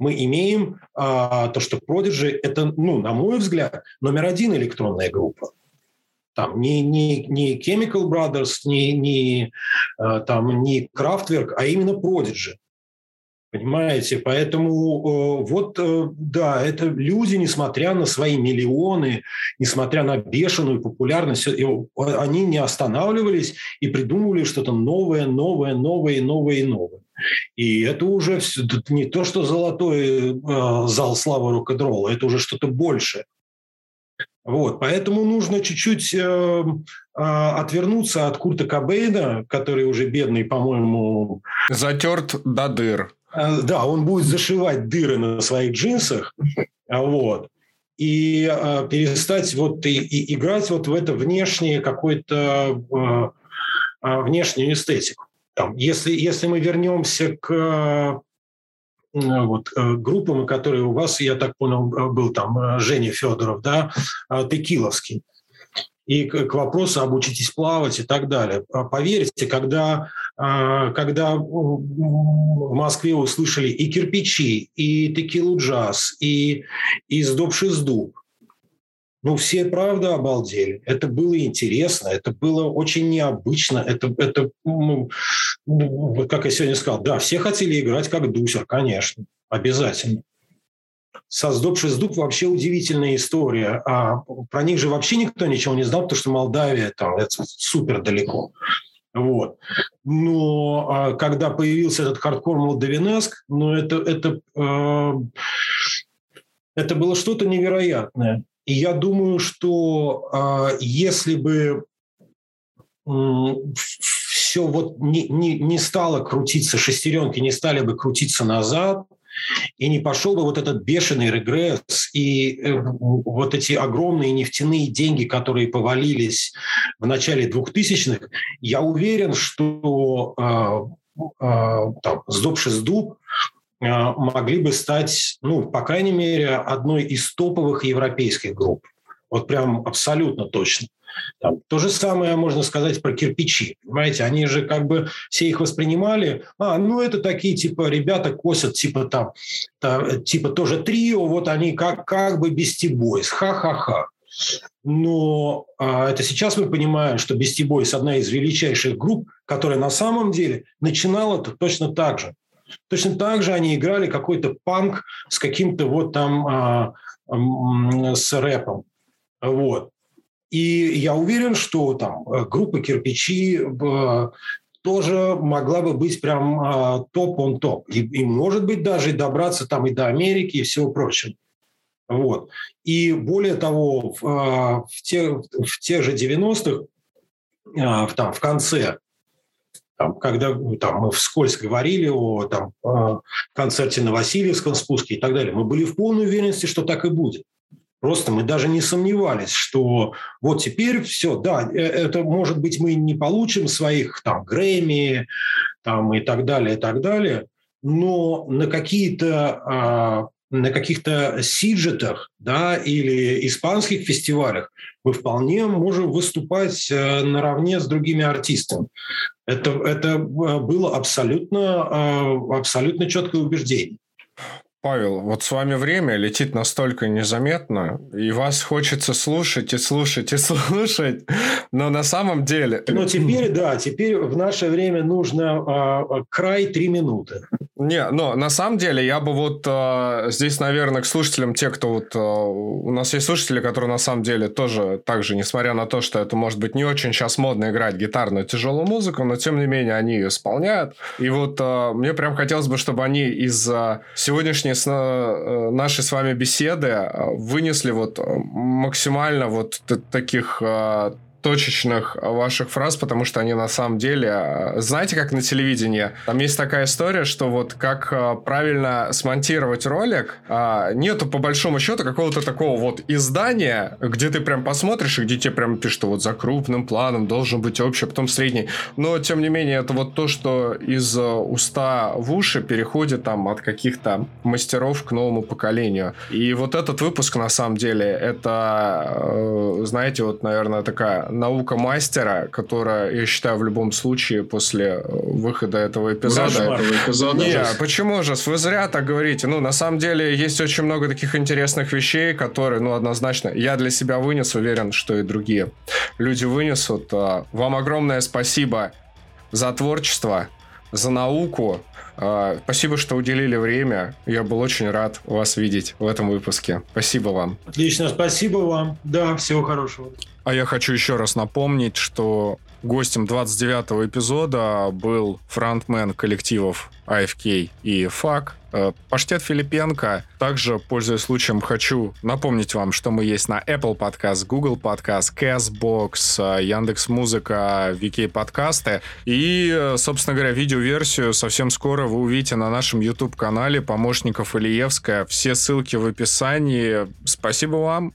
Мы имеем а, то, что Prodigy – это, ну, на мой взгляд, номер один электронная группа там не, не, не Chemical Brothers, не, не, э, там, не Kraftwerk, а именно Prodigy. Понимаете? Поэтому э, вот, э, да, это люди, несмотря на свои миллионы, несмотря на бешеную популярность, они не останавливались и придумывали что-то новое, новое, новое, новое и новое. И это уже не то, что золотой зал славы рок-н-ролла, это уже что-то большее. Вот, поэтому нужно чуть-чуть э, отвернуться от Курта Кобейна, который уже бедный, по-моему... Затерт до дыр. Э, да, он будет зашивать дыры на своих джинсах. Вот. И э, перестать вот и, и играть вот в это внешнее какое-то э, э, внешнюю эстетику. Там, если, если мы вернемся к вот, э, группам, которые у вас, я так понял, э, был там Женя Федоров, да, Текиловский. И к вопросу обучитесь плавать и так далее. А поверьте, когда, когда в Москве услышали и кирпичи, и текилу джаз, и, и сдобший сдуб, ну, все, правда, обалдели. Это было интересно, это было очень необычно. Это, это ну, как я сегодня сказал, да, все хотели играть как Дусер, конечно, обязательно. Создобший сдуб вообще удивительная история. А про них же вообще никто ничего не знал, потому что Молдавия там это супер далеко. Вот. Но а, когда появился этот хардкор молдавинеск, ну это, это, э, это было что-то невероятное. И я думаю, что э, если бы все вот не, не, не стало крутиться, шестеренки не стали бы крутиться назад, и не пошел бы вот этот бешеный регресс, и э, вот эти огромные нефтяные деньги, которые повалились в начале 2000-х, я уверен, что э, э, там, сдобший сдуб а, могли бы стать, ну, по крайней мере, одной из топовых европейских групп. Вот прям абсолютно точно. Там, то же самое можно сказать про кирпичи. Понимаете, они же как бы все их воспринимали. А, ну это такие типа ребята косят, типа там, там типа тоже трио, вот они как, как бы Beastie Boys, ха-ха-ха. Но а, это сейчас мы понимаем, что Boys одна из величайших групп, которая на самом деле начинала -то точно так же. Точно так же они играли какой-то панк с каким-то вот там а, с рэпом. Вот. И я уверен, что там э, группа «Кирпичи» тоже могла бы быть прям а, топ-он-топ. И, и, может быть, даже добраться там и до Америки и всего прочего. Вот. И более того, в, а, в, те, в тех же 90-х, а, там, в конце там, когда там, мы вскользь говорили о там, концерте на Васильевском спуске и так далее, мы были в полной уверенности, что так и будет. Просто мы даже не сомневались, что вот теперь все, да, э, это может быть мы не получим своих там Грэмми там и так далее, и так далее, но на какие-то а, на каких-то сиджетах да, или испанских фестивалях мы вполне можем выступать э, наравне с другими артистами. Это, это э, было абсолютно, абсолютно четкое убеждение. Павел, вот с вами время летит настолько незаметно, и вас хочется слушать и слушать и слушать, но на самом деле... Но теперь, да, теперь в наше время нужно а край три минуты. Не, но на самом деле я бы вот э, здесь, наверное, к слушателям, те, кто вот... Э, у нас есть слушатели, которые на самом деле тоже так же, несмотря на то, что это может быть не очень сейчас модно играть гитарную тяжелую музыку, но тем не менее они ее исполняют. И вот э, мне прям хотелось бы, чтобы они из э, сегодняшней с, э, нашей с вами беседы э, вынесли вот максимально вот таких э, точечных ваших фраз, потому что они на самом деле... Э, знаете, как на телевидении? Там есть такая история, что вот как э, правильно смонтировать ролик, а, нету по большому счету какого-то такого вот издания, где ты прям посмотришь, и где тебе прям пишут, что вот за крупным планом должен быть общий, а потом средний. Но, тем не менее, это вот то, что из э, уста в уши переходит там от каких-то мастеров к новому поколению. И вот этот выпуск, на самом деле, это, знаете, вот, наверное, такая наука мастера, которая, я считаю, в любом случае после э, выхода этого эпизода... эпизода Не, ужас. почему же? Вы зря так говорите. Ну, на самом деле, есть очень много таких интересных вещей, которые, ну, однозначно, я для себя вынес, уверен, что и другие люди вынесут. А, вам огромное спасибо за творчество, за науку. А, спасибо, что уделили время. Я был очень рад вас видеть в этом выпуске. Спасибо вам. Отлично, спасибо вам. Да, всего хорошего. А я хочу еще раз напомнить, что гостем 29-го эпизода был фронтмен коллективов AFK и FAK, э, Паштет Филипенко. Также, пользуясь случаем, хочу напомнить вам, что мы есть на Apple Podcast, Google Podcast, CastBox, э, Яндекс Музыка, VK подкасты. И, собственно говоря, видеоверсию совсем скоро вы увидите на нашем YouTube-канале «Помощников Ильевская». Все ссылки в описании. Спасибо вам